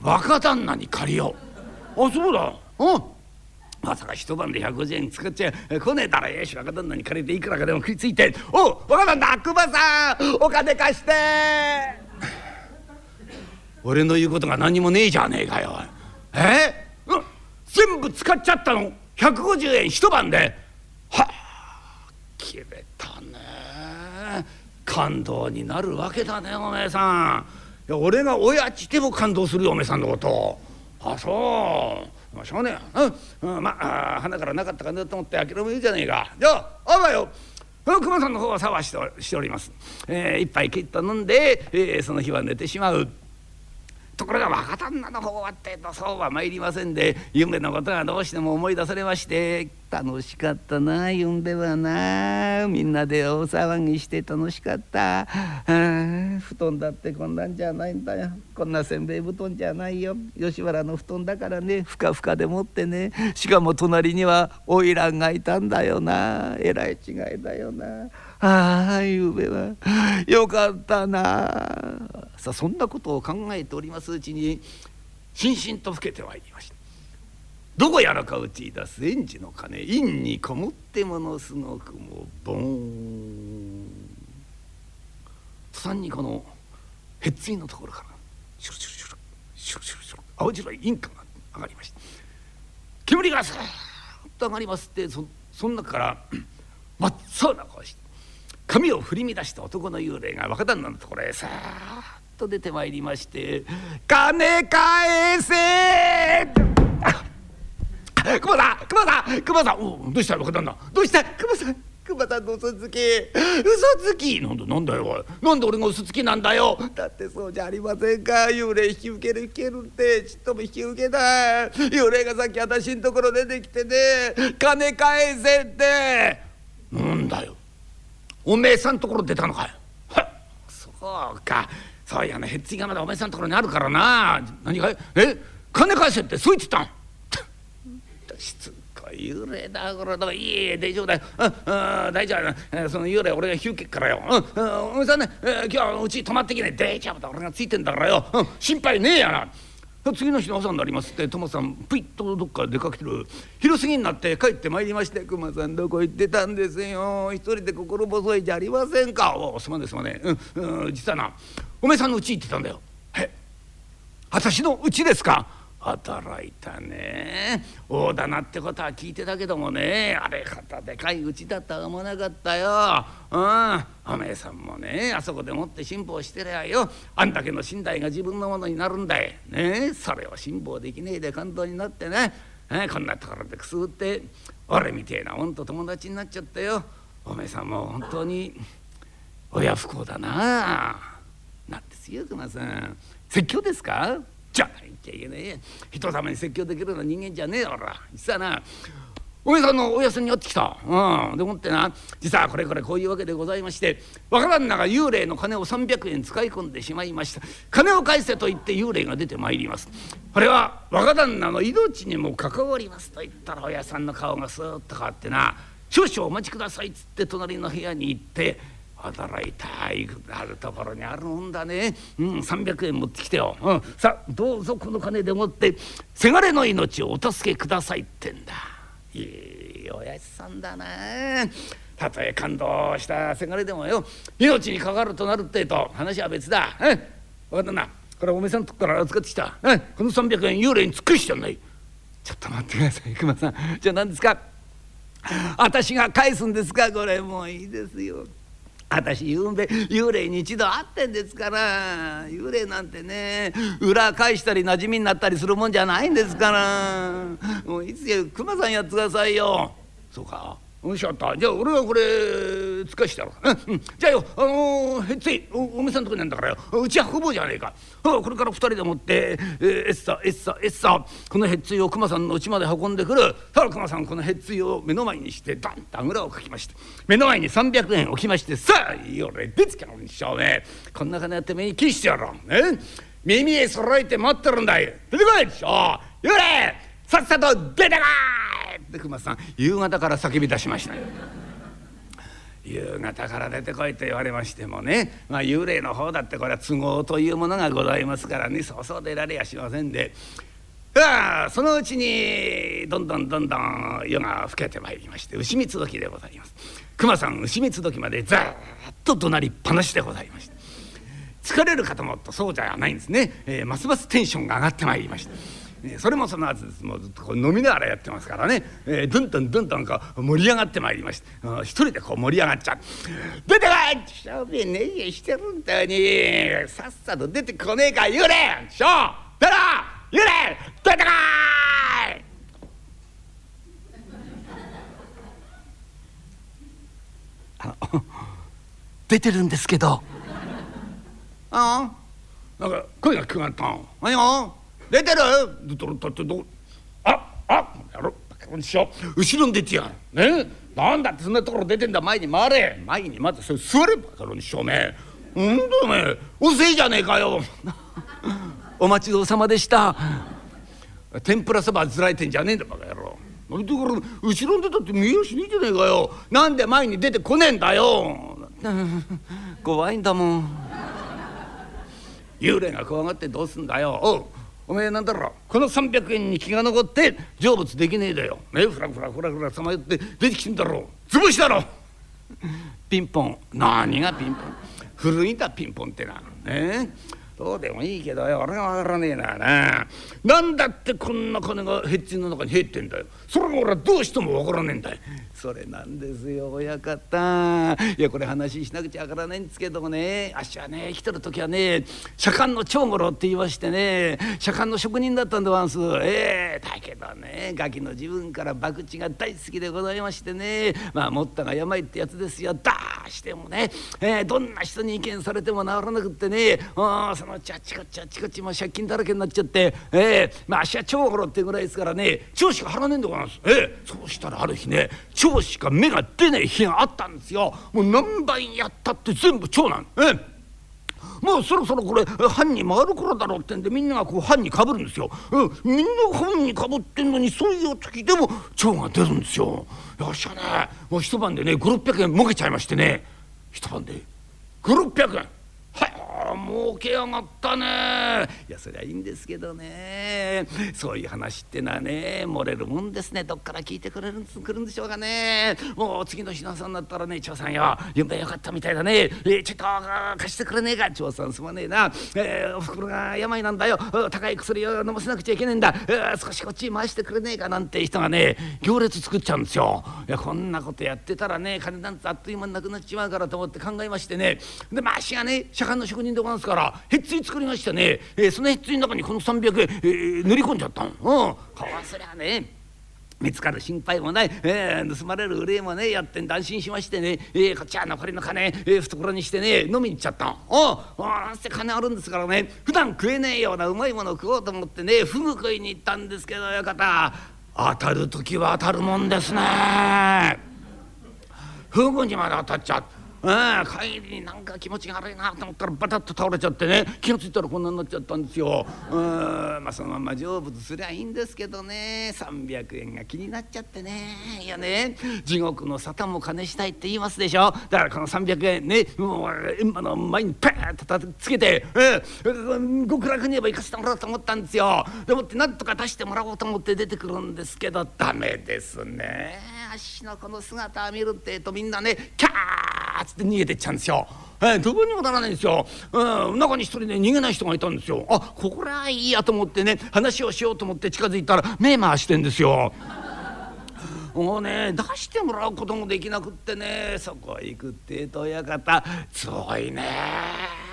若旦那に借りよう。あそうだ。うん。まさか一晩で150円使っちゃ来ねえだろよし若旦那に借りていくらかでも食いついて「おう若旦那熊さんお金貸して!」俺の言うことが何もねえじゃねえかよ。え？うん、全部使っちゃったの。150円一晩で。はあ切れたね。感動になるわけだねおめえさん。いや俺が親父でも感動するよおめえさんのこと。あそう。まあしょうねえうん、うん、まあ花からなかったかなと思って諦めるじゃねえか。じゃああばよ。熊さんの方は騒してしております、えー、一杯きっと飲んで、えー、その日は寝てしまう。ところが若旦那の方はってとそうは参りませんで夢のことがどうしても思い出されまして楽しかったな夢はなみんなで大騒ぎして楽しかった。布団だってこんなんじゃないんだよ。こんなせんべい布団じゃないよ。吉原の布団だからね。ふかふかでもってね。しかも隣には花魁がいたんだよな。えらい違いだよな。ああ夢は。よかったな。さあそんなことを考えておりますうちにしんしんと老けてまいりました。どこやらか打ち出す園児の鐘陰にこもってものすごくもうボーン。途端にこのへっついのところからシュルシュルシュルシュルシュルシュル青白い陰火が上がりました。煙がさーっと上がりますってそその中から 真っ青な顔して髪を振り乱した男の幽霊が若旦那のところへさーっと出てまいりまして「金返せ! 」熊さん熊さん熊さん。おどうした若旦那？どうした？熊さん。熊さんの嘘つき。嘘つき？なんだなんだよなんで俺が嘘つきなんだよ？だってそうじゃありませんか。幽霊引き受ける引けるって。ちっとも引き受けない。幽霊がさっき私のところ出てきてね。金返せって。なんだよ。おめえさんところ出たのかよ。そうか。そうやねへっついがまだおめえさんところにあるからな。何かいえ？金返せって。そう言ってたん？しつこい幽霊だこれだいいえ大丈夫だよ、うんうん、大丈夫その幽霊俺が引き受けっからよ、うんうん、おめさんね、えー、今日はうち泊まってきね。大丈夫だ。俺がついてんだからよ、うん、心配ねえやな。次の日の朝になりますってトモさんぷいっとどっか出かけてる。昼過ぎになって帰ってまいりまして「熊さんどこ行ってたんですよ。一人で心細いじゃありませんか」おおすまねすまね。うん、うん、実はなおめさんのうち行ってたんだよ。え私のうちですか。働いたね大棚ってことは聞いてたけどもねあれ方でかいうちだとは思わなかったよ。うんおめえさんもねあそこでもって辛抱してりゃよあんだけの寝台が自分のものになるんだい。ねそれを辛抱できねえで感動になってね、えこんなところでくすぐって俺みてえなもんと友達になっちゃったよ。おめえさんも本当に親不幸だな。なんですよ熊さん。説教ですか？じゃないちゃいけねえ人様に説教できるような人間じゃねえよ俺実はなおめさんのお休みにやってきた。うん、でもってな実はこれこれこういうわけでございまして若旦那が幽霊の金を300円使い込んでしまいました。金を返せと言って幽霊が出てまいります。これは若旦那の命にも関わりますと言ったら親さんの顔がスーッと変わってな少々お待ちくださいっつって隣の部屋に行って働いたいあるところにあるもんだね、うん、300円持ってきてよ、うん、さあどうぞこの金でもってせがれの命をお助けくださいってんだ。いいおやじさんだな。たとえ感動したせがれでもよ。命にかかるとなるってと話は別だ、うん、分かったなこれおめさんとこから預かってきた、うん、この300円幽霊に尽くしてんない。ちょっと待ってください。熊さん。じゃあ何ですか？私が返すんですか？これもういいですよ。私ゆうべ幽霊に一度会ってんですから幽霊なんてね裏返したり馴染みになったりするもんじゃないんですからもういつや熊さんやってくださいよ。そうか。よしゃった。じゃあ俺はこれつかしてやろう、うん、じゃあよ。あのー、へっついおお店のとこになんだからよ。うち運ぼうじゃねえか。これから二人でもって、えー、エッサエッサエッサ。このへっついを熊さんの家まで運んでくる。たら熊さんこのへっついを目の前にしてダンとあぐらをかきまして。目の前に300円置きましてさあ俺出つけろにしょうねこんな金やって目に切してやろう。ね。耳へ揃えて待ってるんだい。出てこいでしょ幽霊さっさと出てこい。って熊さん夕方から叫び出しました夕方から出てこいと言われましてもね、まあ、幽霊の方だってこれは都合というものがございますからねそうそう出られやしませんで。ああそのうちにどんどんどんどん夜が更けてまいりまして牛蜜時でございます。熊さん牛蜜時までずっと怒鳴りっぱなしでございました疲れる方もとそうじゃないんですね、えー、ますますテンションが上がってまいりました。それもその後です。もうずっとこう飲みながらやってますからね、えー、どんどんどんどんこう盛り上がってまいりまして。一人でこう盛り上がっちゃう「出てこい!」しょべねえしてるんだよに。さっさと出てこねえか幽霊！しょ出ろ！幽霊！出てこい！あの出てるんですけど。ああ？なんか声が聞こえた。ん何よ出てる。出てるだってどああやろ後ろに出てやるねなんだってそんなところ出てんだ前に回れ前にまずそれ座れバカ野郎にしょうめうんだおめえうせえじゃねえかよお待ちどうさまでした天ぷらそばずらえてんじゃねえんだバカ野郎だから後ろに出たって見えやしねえじゃねえかよなんで前に出てこねえんだよ怖いんだもん幽霊が怖がってどうすんだよおうおめえなんだろ？うこの300円に気が残って成仏できねえだよ。ねふらふらふらふらさまよって出てきてんだろ。う潰しだろピンポン。何がピンポン？古いんだピンポンってなねえ？どうでもいいけどよ。俺がわからねえなななんだってこんな金がヘッジの中に入ってんだよ。それが俺はどうしてもわからねえんだよ。それなんですよ親方。いやこれ話しなくちゃわからないんですけどもね。あっしはね生きてる時はね左官の長五郎って言いましてね左官の職人だったんでございます。ええだけどねガキの自分から博打が大好きでございましてね。まあ持ったが病ってやつですよ。だしてもね、えー、どんな人に意見されても治らなくってね。あそのうちあっちこっちあっちこちも借金だらけになっちゃってええまああっしは長五郎ってぐらいですからね長しか払わねえんでございます。ええそうしたらある日ね長しか芽が出ねえ日があったんですよ。もう何倍やったって全部長男。ええ。もうそろそろこれ藩に回る頃だろうってんでみんながこう藩にかぶるんですよ、うん、みんな藩にかぶってんのにそういう時でも蝶が出るんですよ。よっしゃね。もう一晩でね5600円儲けちゃいましてね。一晩で。5600円。儲けやがったね。いやそりゃいいんですけどね。そういう話ってのはね漏れるもんですね。どっから聞いてくれるんくるんでしょうかね。もう次の日の朝になったらね長さんよ夢よかったみたいだね、えー、ちょっと貸してくれねえか。長さんすまねえな、えー、おふくろが病なんだよ。高い薬を飲ませなくちゃいけねえんだ、えー、少しこっち回してくれねえか。なんて人がね行列作っちゃうんですよ。いやこんなことやってたらね金なんてあっという間になくなっちまうからと思って考えましてね。でまあ足がね左官の職人でございますからへっつい作りましてね、えー、そのへっついの中にこの300円、えー、塗り込んじゃったの。うん、こうすりゃね。見つかる心配もない、えー、盗まれる憂いもねやってんで安心しましてね、えー、こっちは残りの金、えー、懐にしてね飲みに行っちゃったおおなんせ金あるんですからね。普段食えねえようなうまいもの食おうと思ってねフグ食いに行ったんですけどよ方当たる時は当たるもんですね。フグにまで当たっちゃって。ああ帰りになんか気持ちが悪いなと思ったらバタッと倒れちゃってね気が付いたらこんなになっちゃったんですよ。うんまあそのまま成仏すりゃいいんですけどね300円が気になっちゃってねいやね地獄の沙汰も金したいって言いますでしょだからこの300円ねもう閻魔の前にパーッとたつけて、えー、極楽に言えば行かせてもらおうと思ったんですよ。でもってなんとか出してもらおうと思って出てくるんですけどダメですね。あっしのこの姿を見るってえとみんなねキャーッつって逃げてっちゃうんですよ。えー、どこにもならないんですよ、うん、中に一人ね逃げない人がいたんですよ。あここらいいやと思ってね話をしようと思って近づいたら目回してんですよ。もうね出してもらうこともできなくってねそこへ行くってえと親方すごいね。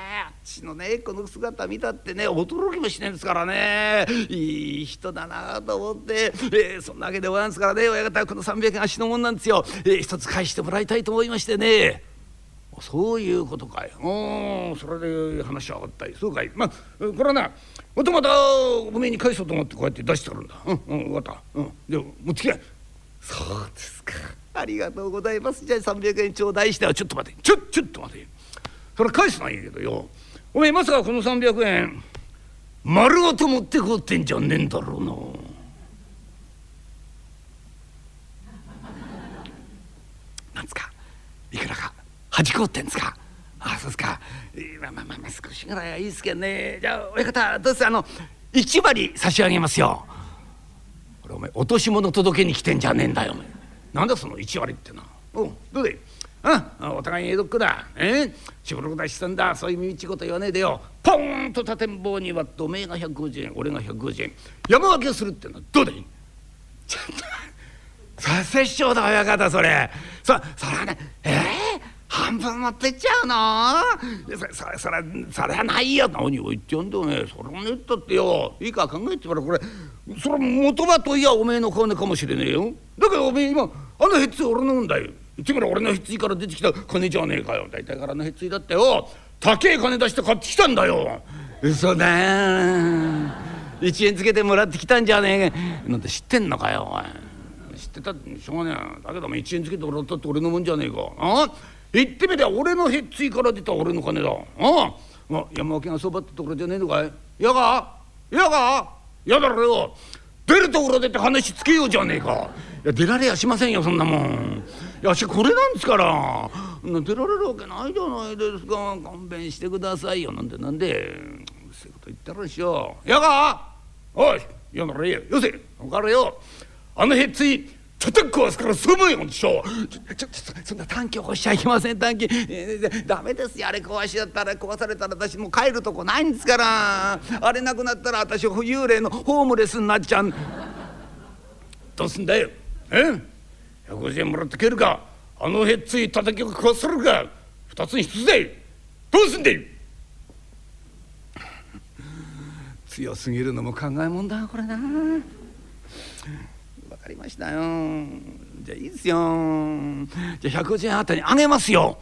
あっちのねこの姿見たってね驚きもしねえんですからねいい人だなと思って、えー、そんなわけでございますからね親方この300円足のもんなんですよ、えー、一つ返してもらいたいと思いましてね。そういうことかい。うん、それで話は上がったり。そうかい。まあ、これはな、またまたおめえに返そうと思ってこうやって出してくるんだ。うん、うん、分かった。うん。で、持ってきなそうですか。ありがとうございます。じゃあ300円頂戴してはちょっと待て。ちょ、ちょっと待て。それ返すのはいいけどよ。おめえまさかこの300円、丸ごと持ってこうってんじゃねえんだろうな。なんつか？いくらか？端こうってんですか？あそうですか、まあまあまあ、少しぐらいはいいですけどね。じゃあ親方どうせあの1割差し上げますよ。これお前落とし物届けに来てんじゃねえんだよお前。なんだその1割ってなおどうで？あお互いに江戸っ子だ。えしぼろくだしさんだ。そういう身内こと言わねえでよ。ポンと立てん棒に割っておめえが150円俺が150円。山分けするってのはどうだい？ちょっとさせ師匠だ親方それ。そそれはねええー半分持ってっちゃうの？そそそれそれはないよ。何を言ってやんだよねそれもねったってよ。いいか考えてみらこれ。それ元はといやおめえの金かもしれねえよ。だけどおめえ今あのへっつ俺のもんだよ。言ってみろ俺のへっついから出てきた金じゃねえかよ。大体からのへっついだってよ。高え金出して買ってきたんだよ。嘘だ。1円つけてもらってきたんじゃねえ。なんて知ってんのかよお前知ってたってしょうがねえ。だけども1円つけてもらったって俺のもんじゃねえか。あ？言ってみりゃ俺のへっついから出た俺の金だ。あ？あ山分けがそばってところじゃねえのかい。やが？やが？やだろよ。出るところでて話つけようじゃねえか。いや出られやしませんよそんなもん。いやしこれなんですから出られるわけないじゃないですか。勘弁してくださいよ。なんでなんでそういうこと言ったらしよ。やがおいやならよ。よせ分かるよ。あのへっついちょっと壊すから住むよちょちょちょそんな短期起こしちゃいけません。短期、えー、ダメですよ。あれ壊しだったら壊されたら私もう帰るとこないんですから。あれなくなったら私幽霊のホームレスになっちゃう。どうすんだよ。え？150円もらってけるか？あのへっつい叩きを壊されるか？二つに一つでどうすんだよ強すぎるのも考えもんだこれな。分かりましたよ。じゃあいいですよ。じゃあ150円あたりあげますよ。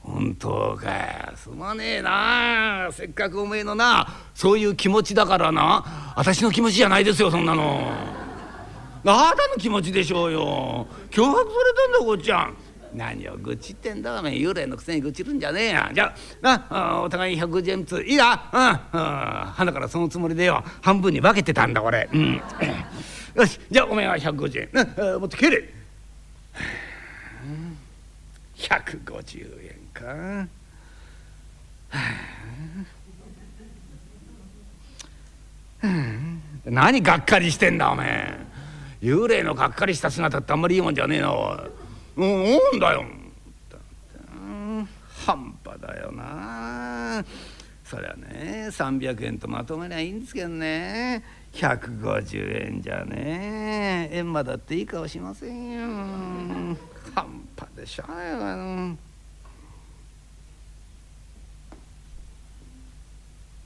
本当か。すまねえな。せっかくおめえのなそういう気持ちだからな。私の気持ちじゃないですよそんなの。あなたの気持ちでしょうよ。脅迫されたんだこっちゃん何を愚痴ってんだおめ幽霊のくせに愚痴るんじゃねえや。じゃあなお互い150円ずつ。いいなうん、うん、花からそのつもりでよ。半分に分けてたんだ俺。うん。よし。じゃあおめえは150円。な持ってけれ。150円か。何がっかりしてんだおめえ。幽霊のがっかりした姿ってあんまりいいもんじゃねえなおいうんだよ。半端だよな。そりゃね300円とまとめりゃいいんですけどね。150円じゃね。え閻魔だっていい顔しませんよ。半端でしょ。うよ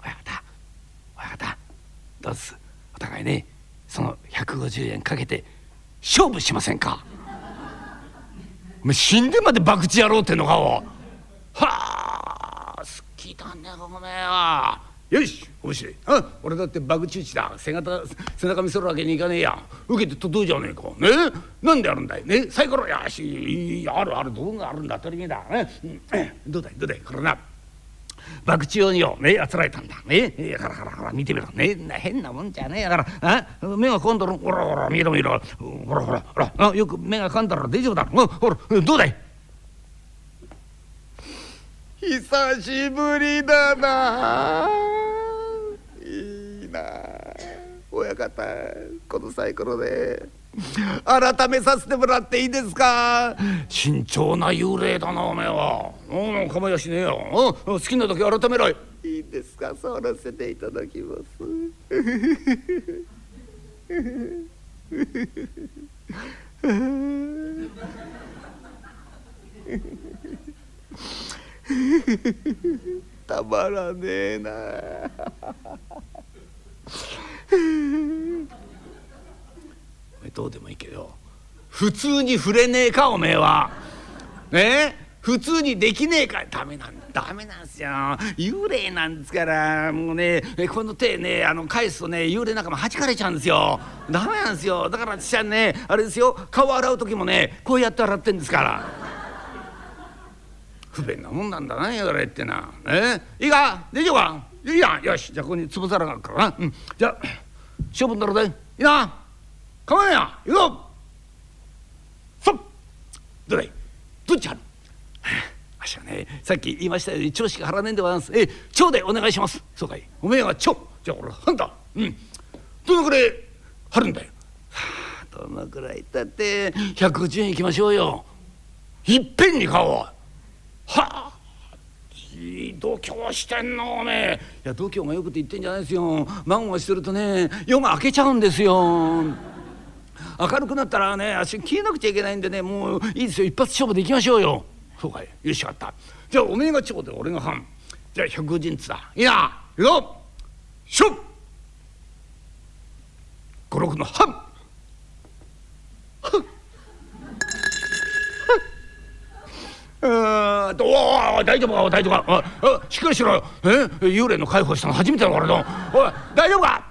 親方親方どうすお互いねその150円かけて勝負しませんか？お前死んでまで博打やろうってのかお？はあ好きだねおめえは。よし面白い。あ俺だって博打打ちだ。背中背中見せるわけにいかねえや。受けてとどうじゃねえか。ね？なんでやるんだい？ね？サイコロ。よしあるある。道具があるんだ？当たり前だ。ね、うん、どうだい？どうだい？これな。博打用によ、ね、あつらえたんだ。ね、えからからから見てみろ。ね、変なもんじゃねえやから、あ目がかんだろ、ほらほら、見ろ見ろ。ほらほら、ほら、あよく目がかんだら大丈夫だろ。ほら、どうだい？久しぶりだな。いいな。親方、このサイコロで。改めさせてもらっていいですか？慎重な幽霊だなおめえは。うん構やしねえよ。好きな時改めろい。いいですか？触らせていただきます。たまらねえな。どうでもいいけど普通に触れねえかおめえは。ね？普通にできねえか。ダメなんダメなんすよ。幽霊なんですから。もうねこの手ねあの返すとね幽霊仲間はじかれちゃうんですよ。ダメなんですよ。だから私はねあれですよ。顔洗う時もねこうやって洗ってんですから。不便なもんなんだな幽霊ってな。えいいか？大丈夫か？いいや。よし。じゃあここに粒皿があるからな、うん、じゃあ勝負になるでいいな？構えや行こう。そっどれどっちある？わしはねさっき言いましたように長しか払わねえんでございます。え長でお願いします。そうかい。おめえは長じゃあ俺はんだ。うん。どのくらい貼るんだよ？はあどのくらいだって150円いきましょうよ。いっぺんに買おう。はあ度胸してんのおめえ。いや度胸がよくって言ってんじゃないですよ。孫がしてるとね夜が明けちゃうんですよ明るくなったらね足消えなくちゃいけないんでねもういいですよ。一発勝負でいきましょうよ。そうかい。よしかった。じゃあおめえが長で俺が半。じゃあ百人つだ。いいな行くぞしょ五六の半。はっ。ああどう大丈夫か？大丈夫か？ああしっかりしろよ。え？幽霊の解放したの初めてだからな。おい大丈夫か？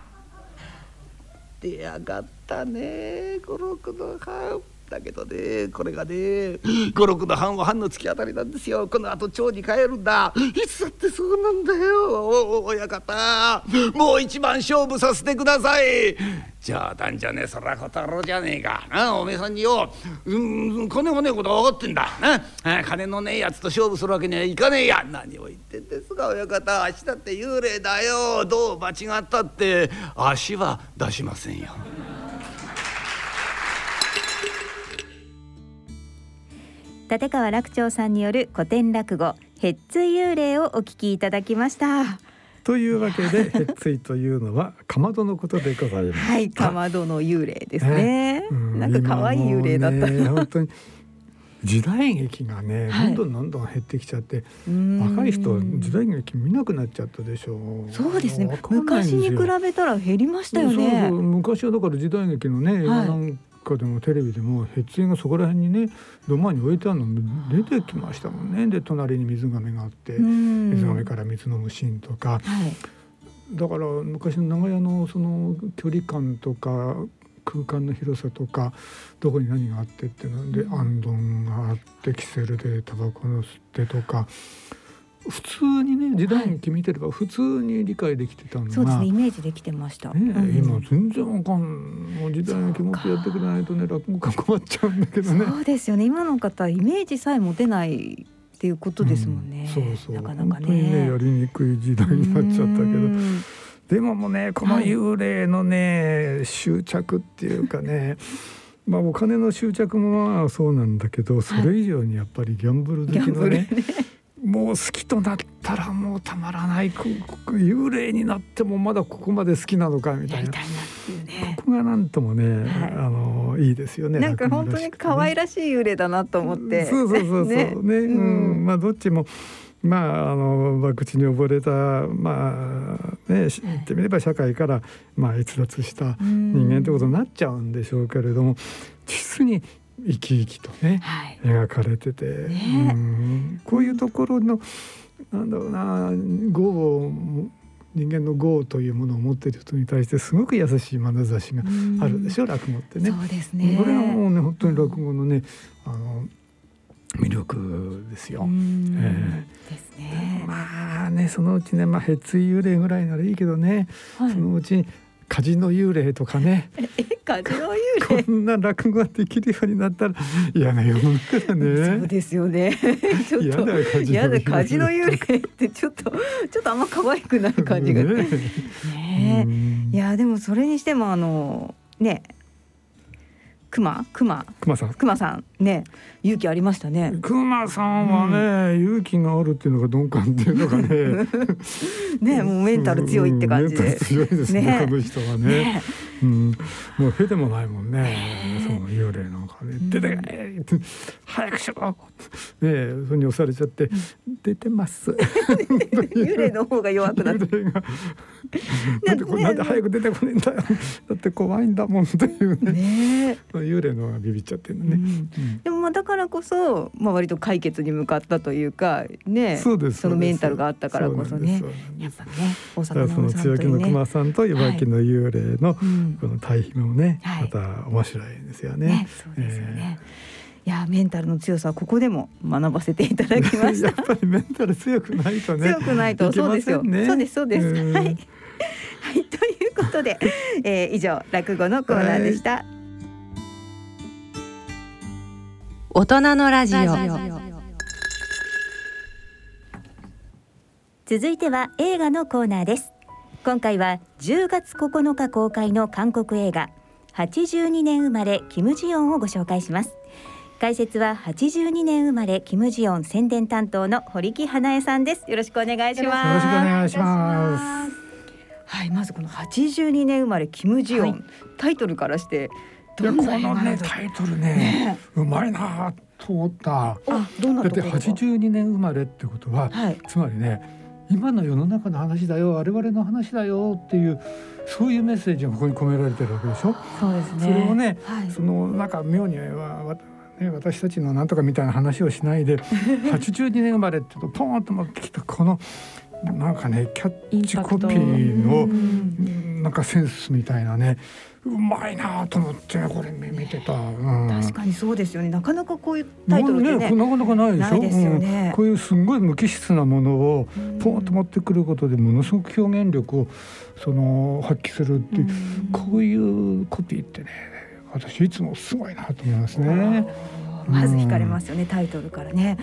出やがったね。五六の半だけどね。これがね五六の半は半の突き当たりなんですよ。この後町に帰るんだ。いつだってそうなんだよ。親方。もう一番勝負させてください。冗談じゃねえそら小太郎じゃねえか。なおめえさんによ。うん金もねえことは分かってんだ。な金のねえやつと勝負するわけにはいかねえや。何を言ってんですか親方。足だって幽霊だよ。どう間違ったって。足は出しませんよ。立川楽長さんによる古典落語ヘッツ幽霊をお聞きいただきました。というわけでヘッツイというのはかまどのことでございます。はいかまどの幽霊ですね、えー、なんか可愛い幽霊だった。ね、本当に時代劇がね、どんどんどんどん減ってきちゃって、若い人時代劇見なくなっちゃったでしょう。そうですね。昔に比べたら減りましたよね。そうそう。昔はだから時代劇のね、映画なんかでもテレビでもヘッツがそこら辺にね土間に置いてあるの出てきましたもんね。で隣に水がめがあって水がめから水飲むシーンとか、はい、だから昔の長屋のその距離感とか空間の広さとかどこに何があってっていうので、あん。どんがあってキセルでタバコの吸ってとか普通にね時代劇見てれば普通に理解できてたのが、そうですねイメージできてました、ね、うん、今全然わかんもう時代劇もっとやってくれないとね落語家困っちゃうんだけどね。そうですよね。今の方イメージさえ持てないっていうことですもんね、うん、そうそう。なかなかね。ねやりにくい時代になっちゃったけど。でももうねこの幽霊のね、はい、執着っていうかね まあお金の執着もまあそうなんだけどそれ以上にやっぱりギャンブル好きのね、もう好きとなったらもうたまらない幽霊になってもまだここまで好きなのかみたいな。ここがなんともね、はい、あのいいですよね。なんか本当に可愛らしい幽霊だなと思って。そうそうそうそうね、ね、うん、まあどっちも。まあ、あの博打に溺れた、まあね、言ってみれば社会から、まあ、逸脱した人間ということになっちゃうんでしょうけれども実に生き生きとね、はい、描かれてて、ね、うん。こういうところのなんだろうな業を人間の業というものを持っている人に対してすごく優しい眼差しがあるでしょ落語ってね。そうですね。これはもうね本当に落語のねあの魅力ですよ。えー、ですね。まあねそのうちねまあへつ幽霊ぐらいならいいけどね、はい、そのうちカジノ幽霊とかね。カジノ幽霊？こんな落語ができるようになったら嫌な世の中だね。そうですよね。ちょっと嫌だカジノ幽霊。ってちょっとちょっとあんま可愛くない感じが。ねねいやでもそれにしてもあのねクマクマクマさん。クマさんね勇気ありましたね。クマさんはね、うん、勇気があるっていうのが鈍感っていうのがね。ねもうメンタル強いって感じで、強いですねね。この人はね。ね、うん、もうへでもないもんね。その幽霊なんかね出てけ早くしろ。ねそれに押されちゃって出てます。幽霊の方が弱くなってなんでなんで早く出てこないんだよ。だって怖いんだもんっていうね。ね幽霊のがビビっちゃってるね、うん、でもまあだからこそ、まあ、割と解決に向かったというかねそうですそのメンタルがあったからこそね。やっぱね大阪の、ね、その強気の熊さんと岩木の幽霊のこの対比もね、はい、また面白いですよね。ねそうですよね、えー、いやメンタルの強さはここでも学ばせていただきました。やっぱりメンタル強くないとね。強くないと、そうですよ。そうですそうです。はい。はいということで、えー、以上落語のコーナーでした。はい大人のラジオ続いては映画のコーナーです今回は10月9日公開の韓国映画82年生まれキムジヨンをご紹介します。解説は82年生まれキムジヨン宣伝担当の堀木花江さんです。よろしくお願いします。よろしくお願いします。はいまずこの82年生まれキムジヨン、はい、タイトルからしていやこのねタイトルね、ね、うまいなと思った。あどんなだって82年生まれってことは、はい、つまりね今の世の中の話だよ我々の話だよっていうそういうメッセージがここに込められてるわけでしょ？そうですね。それをね、はい、そのなんか妙にはね、私たちのなんとかみたいな話をしないで 82年生まれってとポーンと持ってきたこのなんかねキャッチコピーのなんかセンスみたいなねうまいなと思ってこれ見てた、うん、確かにそうですよね。なかなかこういうタイトルでねなかなかないでしょ？ですよね、うん、こういうすごい無機質なものをポンと持ってくることでものすごく表現力をその発揮するっていうこういうコピーってね私いつもすごいなと思いますね。まず惹かれますよね、タイトルからね。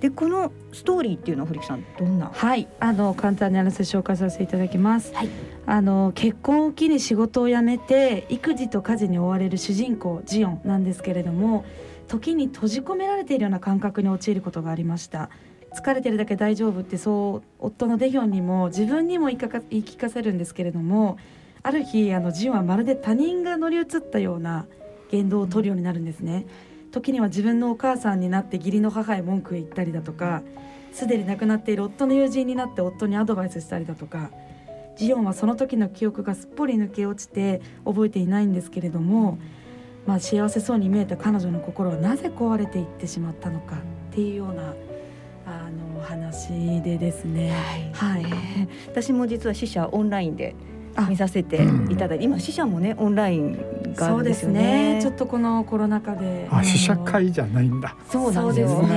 でこのストーリーっていうのは堀木さんどんな？はいあの簡単にあらせ紹介させていただきます、はい、あの結婚を機に仕事を辞めて育児と家事に追われる主人公ジオンなんですけれども時に閉じ込められているような感覚に陥ることがありました。疲れてるだけ大丈夫ってそう夫のデヒョンにも自分にも言い聞かせるんですけれどもある日あのジオンはまるで他人が乗り移ったような言動を取るようになるんですね。時には自分のお母さんになって義理の母へ文句を言ったりだとかすでに亡くなっている夫の友人になって夫にアドバイスしたりだとかジオンはその時の記憶がすっぽり抜け落ちて覚えていないんですけれども、まあ、幸せそうに見えた彼女の心はなぜ壊れていってしまったのかっていうようなあの話でですね。はい、はい、私も実は死者オンラインで見させていただいて、今死者もねオンラインがあるんですよね。ちょっとこのコロナ禍で。あ、死者会じゃないんだ。そうなんですね。それぞれ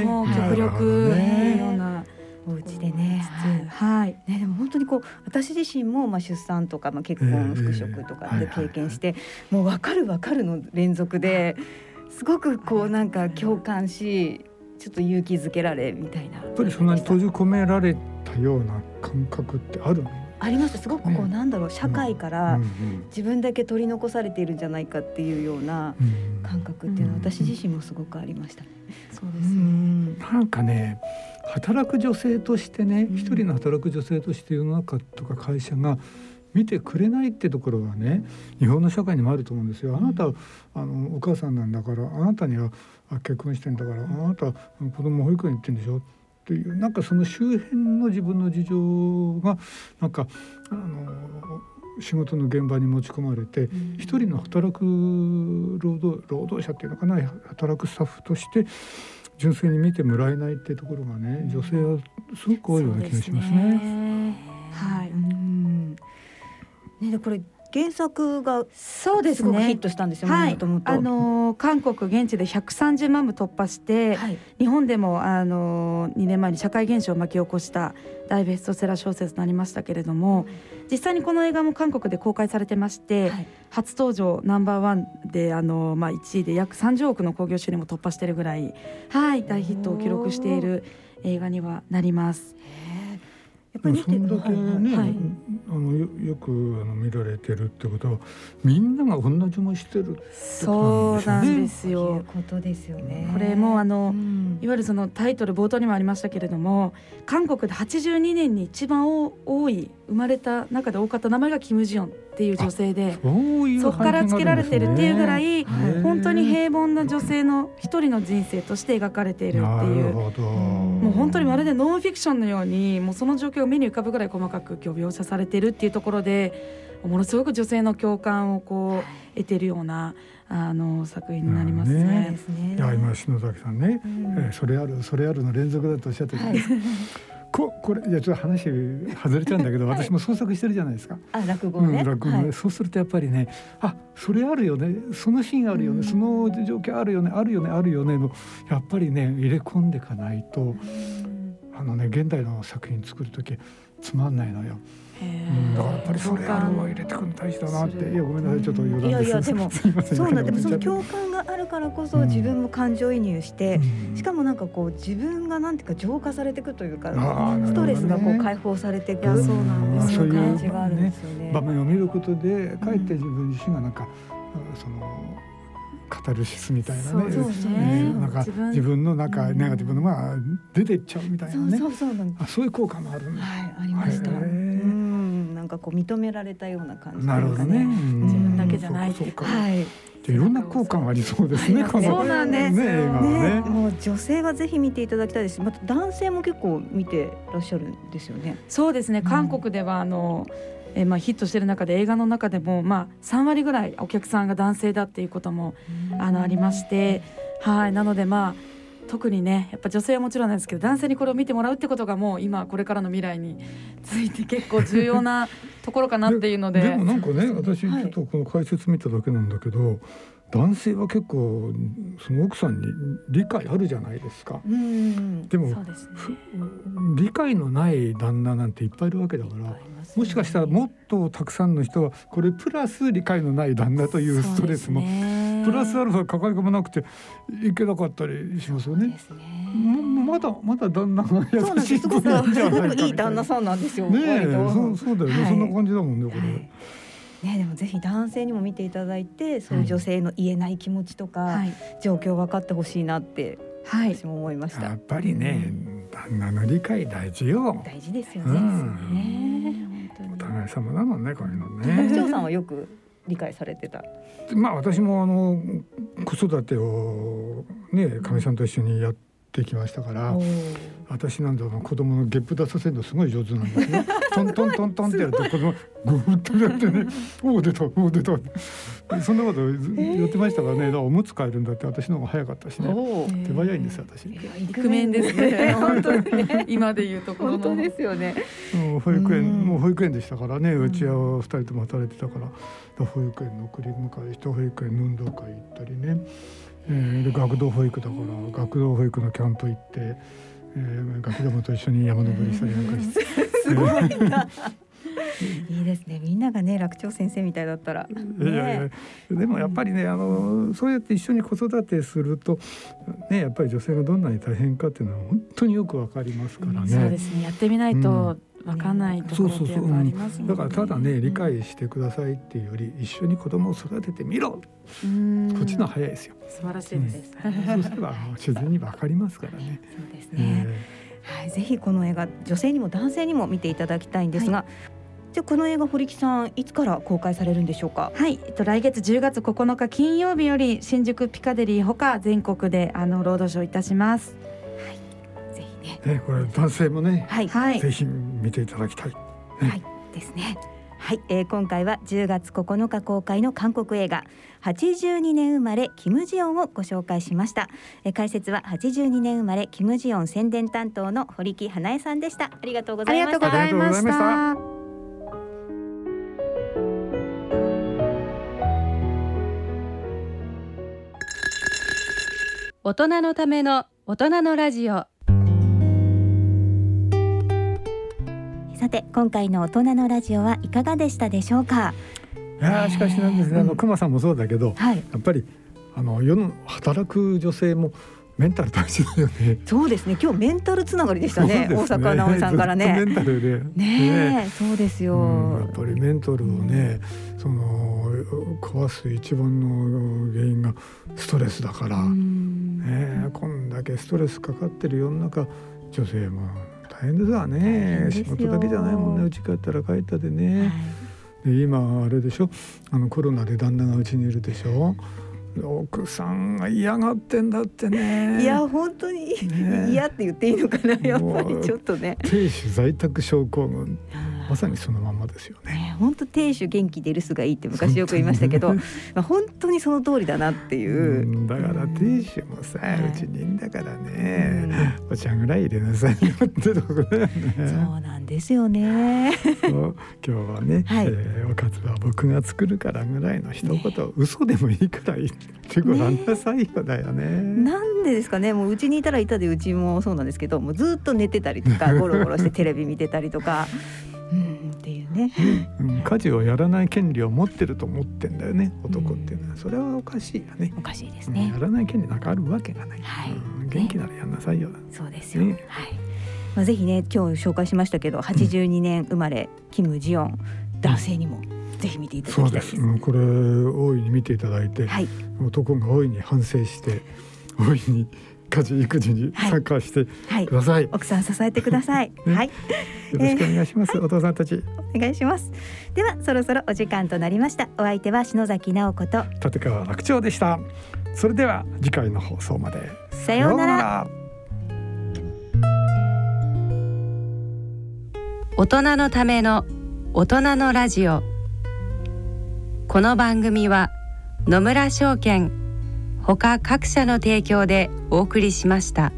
ね。もう極力ねような。お家でね、はい、ねでも本当にこう私自身もまあ出産とかまあ結婚復職とかで経験して、もう分かる分かるの連続ですごくこうなんか共感しちょっと勇気づけられみたいな。やっぱりそんなに閉じ込められたような感覚ってあるの？あります。すごくこう、なんだろう社会から自分だけ取り残されているんじゃないかっていうような感覚っていうのは私自身もすごくありました。そうですね。なんかね働く女性としてね一人の働く女性として世の中とか会社が見てくれないってところはね日本の社会にもあると思うんですよ。あなたあのお母さんなんだからあなたには結婚してんだからあなた子供保育園行ってんでしょというなんかその周辺の自分の事情がなんかあの仕事の現場に持ち込まれて、うん、一人の働く労働労働者っていうのかな働くスタッフとして純粋に見てもらえないっていうところがね女性はすごく多いような気がしますね。ね。はい、うん、ねこれ原作がそうですね。ヒットしたんですよ、はい、あの韓国現地で130万部突破して、はい、日本でもあの2年前に社会現象を巻き起こした大ベストセラー小説になりましたけれども、実際にこの映画も韓国で公開されてまして、はい、初登場ナンバーワンであの、まあ、1位で約30億の興行収入も突破しているぐらい、はい、大ヒットを記録している映画にはなります。やっぱりそんだけね、はい、あのよよくあの見られてるってことはみんなが同じもしてるそうなんですよ。ことですよね。これもあの、うん、いわゆるそのタイトル冒頭にもありましたけれども韓国で82年に一番多い生まれた中で多かった名前がキム・ジヨンっていう女性でそこから付けられてるっていうぐらい本当に平凡な女性の一人の人生として描かれているっていう。もう本当にまるでノンフィクションのようにもうその状況が目に浮かぶぐらい細かく今日描写されているっていうところでものすごく女性の共感をこう得てるようなあの作品になりますね。ね。いや今篠崎さんね、うん、えー、それあるそれあるの連続だとおっしゃってる、はいここれいやちょっと話外れちゃうんだけど、はい、私も創作してるじゃないですか。あ落語ね、うん、落語。ね、はい、そうするとやっぱりねあそれあるよね。そのシーンあるよね、その状況あるよね。あるよね。あるよね。のやっぱりね入れ込んでいかないと、あのね現代の作品作る時つまんないのよ。だからやっぱりそれあるは入れてくの大事だなっていやごめんなさい。ちょっと余談ですいやいやでもそうなんでもその共感があるからこそ自分も感情移入して、しかもなんかこう自分がなんていうか浄化されていくというかストレスがこう解放されていくそうなんですそういう感じがあるんですよね。場面を見ることでかえって自分自身がなんか、そのカタルシスみたいなね。そうね。なんか自分の中ネガティブのまあ出てっちゃうみたいなね。そうそうそう。あそういう効果もあるはいありました。なんかこう認められたような感じなるほどね。自分だけじゃない。はい。いろんな効果がありそうですね。そうなんです。ね、ね、もう女性はぜひ見ていただきたいです。また男性も結構見てらっしゃるんですよね。そうですね。韓国ではあの。えーまあ、ヒットしてる中で映画の中でも、まあ、3割ぐらいお客さんが男性だっていうこともあのありましてはいなのでまあ特にねやっぱ女性はもちろんなんですけど男性にこれを見てもらうってことがもう今これからの未来について結構重要なところかなっていうので。でもなんかね私ちょっとこの解説見ただけなんだけど、はい男性は結構その奥さんに理解あるじゃないですか。でも、ね、理解のない旦那なんていっぱいいるわけだから、ね、もしかしたらもっとたくさんの人はこれプラス理解のない旦那というストレスも、ね、プラスアルファ抱え込まなくていけなかったりしますよね。まだまだ旦那が優しいす。ごくいい旦那さんなんですよ。ねそうそうだよね、はい、そんな感じだもんねこれ。はいね、でもぜひ男性にも見ていただいてそういう女性の言えない気持ちとか、状況分かってほしいなって、はい、私も思いました。やっぱりね、旦那の理解大事よ。大事ですよね,、ねお互い様だもんねこういうのね。長さんはよく理解されてた。まあ私もあの子育てをねかみさんと一緒にやってってきましたから私なんだろう子供のゲップ出させるのすごい上手なんですよ トントントントンってやると子供グーッとやってね「おお出たおお出た」そんなことやってましたからね。おむつ替えるんだって私の方が早かったしね。手早いんです私。イクメンですね。本当にね。今で言うところ本当ですよね。もう保育園もう保育園でしたからね。うちは二人とも働いてたから保育園の送り迎えして保育園の運動会行ったりねえー、学童保育だから学童保育のキャンプ行って、えー、学童もと一緒に山登りしたりなんかして。すごいないいですね。みんながね楽長先生みたいだったら、ね、いやいやでもやっぱりねあのそうやって一緒に子育てするとねやっぱり女性がどんなに大変かっていうのは本当によくわかりますからね。そうですね。やってみないとわかんないところってやっぱあります、ね、だからただね理解してくださいっていうより一緒に子供を育ててみろ。こっちの早いですよ。素晴らしいです、うん、そうすれば自然にわかりますからね。そうですね、えー、はい。ぜひこの映画女性にも男性にも見ていただきたいんですが、はいじゃこの映画堀木さんいつから公開されるんでしょうか？はい、えっと来月10月9日金曜日より新宿ピカデリーほか全国であのロードショーいたします。ね、これ男性もね、はい、ぜひ見ていただきたい。ね、はい、ですね。はい、えー、今回は10月9日公開の韓国映画82年生まれキムジヨンをご紹介しました、えー、解説は82年生まれキムジヨン宣伝担当の堀木花江さんでした。ありがとうございました。ありがとうございました大人のための大人のラジオ。さて今回の大人のラジオはいかがでしたでしょうか？いやしかしなんですね、あの熊さんもそうだけど、はい、やっぱりあの世の働く女性もメンタル大事だよね。そうですね。今日メンタルつながりでしたね。ね大阪直美さんからね。メンタルで。ねねそうですよ、うん、やっぱりメンタルをね、その壊す一番の原因がストレスだから。ねこんだけストレスかかってる世の中、女性も大変ですわね仕事だけじゃないもんねうち帰ったら帰ったでね、はい、で今あれでしょ？あのコロナで旦那がうちにいるでしょ？奥さんが嫌がってんだってね。いや本当に、ね、嫌って言っていいのかな。やっぱりちょっとね。亭主在宅症候群まさにそのままですよね。本当、ね、亭主元気で留守がいいって昔よく言いましたけど、まあ本当にその通りだなっていう。うだから亭主もさ、うちにいんだからね、お茶ぐらい入れなさいよってとこだよね。そうなんですよね。今日はね、はい、えー、おかずは僕が作るからぐらいの一言、ね、嘘でもいいから言ってごらんなさいよだよね。なんでですかね、もううちにいたらいたでうちもそうなんですけど、もうずっと寝てたりとかゴロゴロしてテレビ見てたりとか。うんっていうね、うん、家事をやらない権利を持ってると思ってんだよね男っていうのは、それはおかしいよね。おかしいですね、やらない権利なんかあるわけがない、はい。元気ならやんなさいよ、そうですよ、はい。まあ、ぜひね今日紹介しましたけど82年生まれ、キム・ジヨン。男性にもぜひ見ていただきたいです。そうです、これ大いに見ていただいて、はい、男が大いに反省して大いに家事育児に参加してください、はいはい、奥さん支えてください、ね、はい。よろしくお願いします、えー、お父さんたち。お願いします。ではそろそろお時間となりました。お相手は篠崎直子と立川楽長でした。それでは次回の放送まで。さようなら。大人のための大人のラジオ。この番組は野村証券他各社の提供でお送りしました。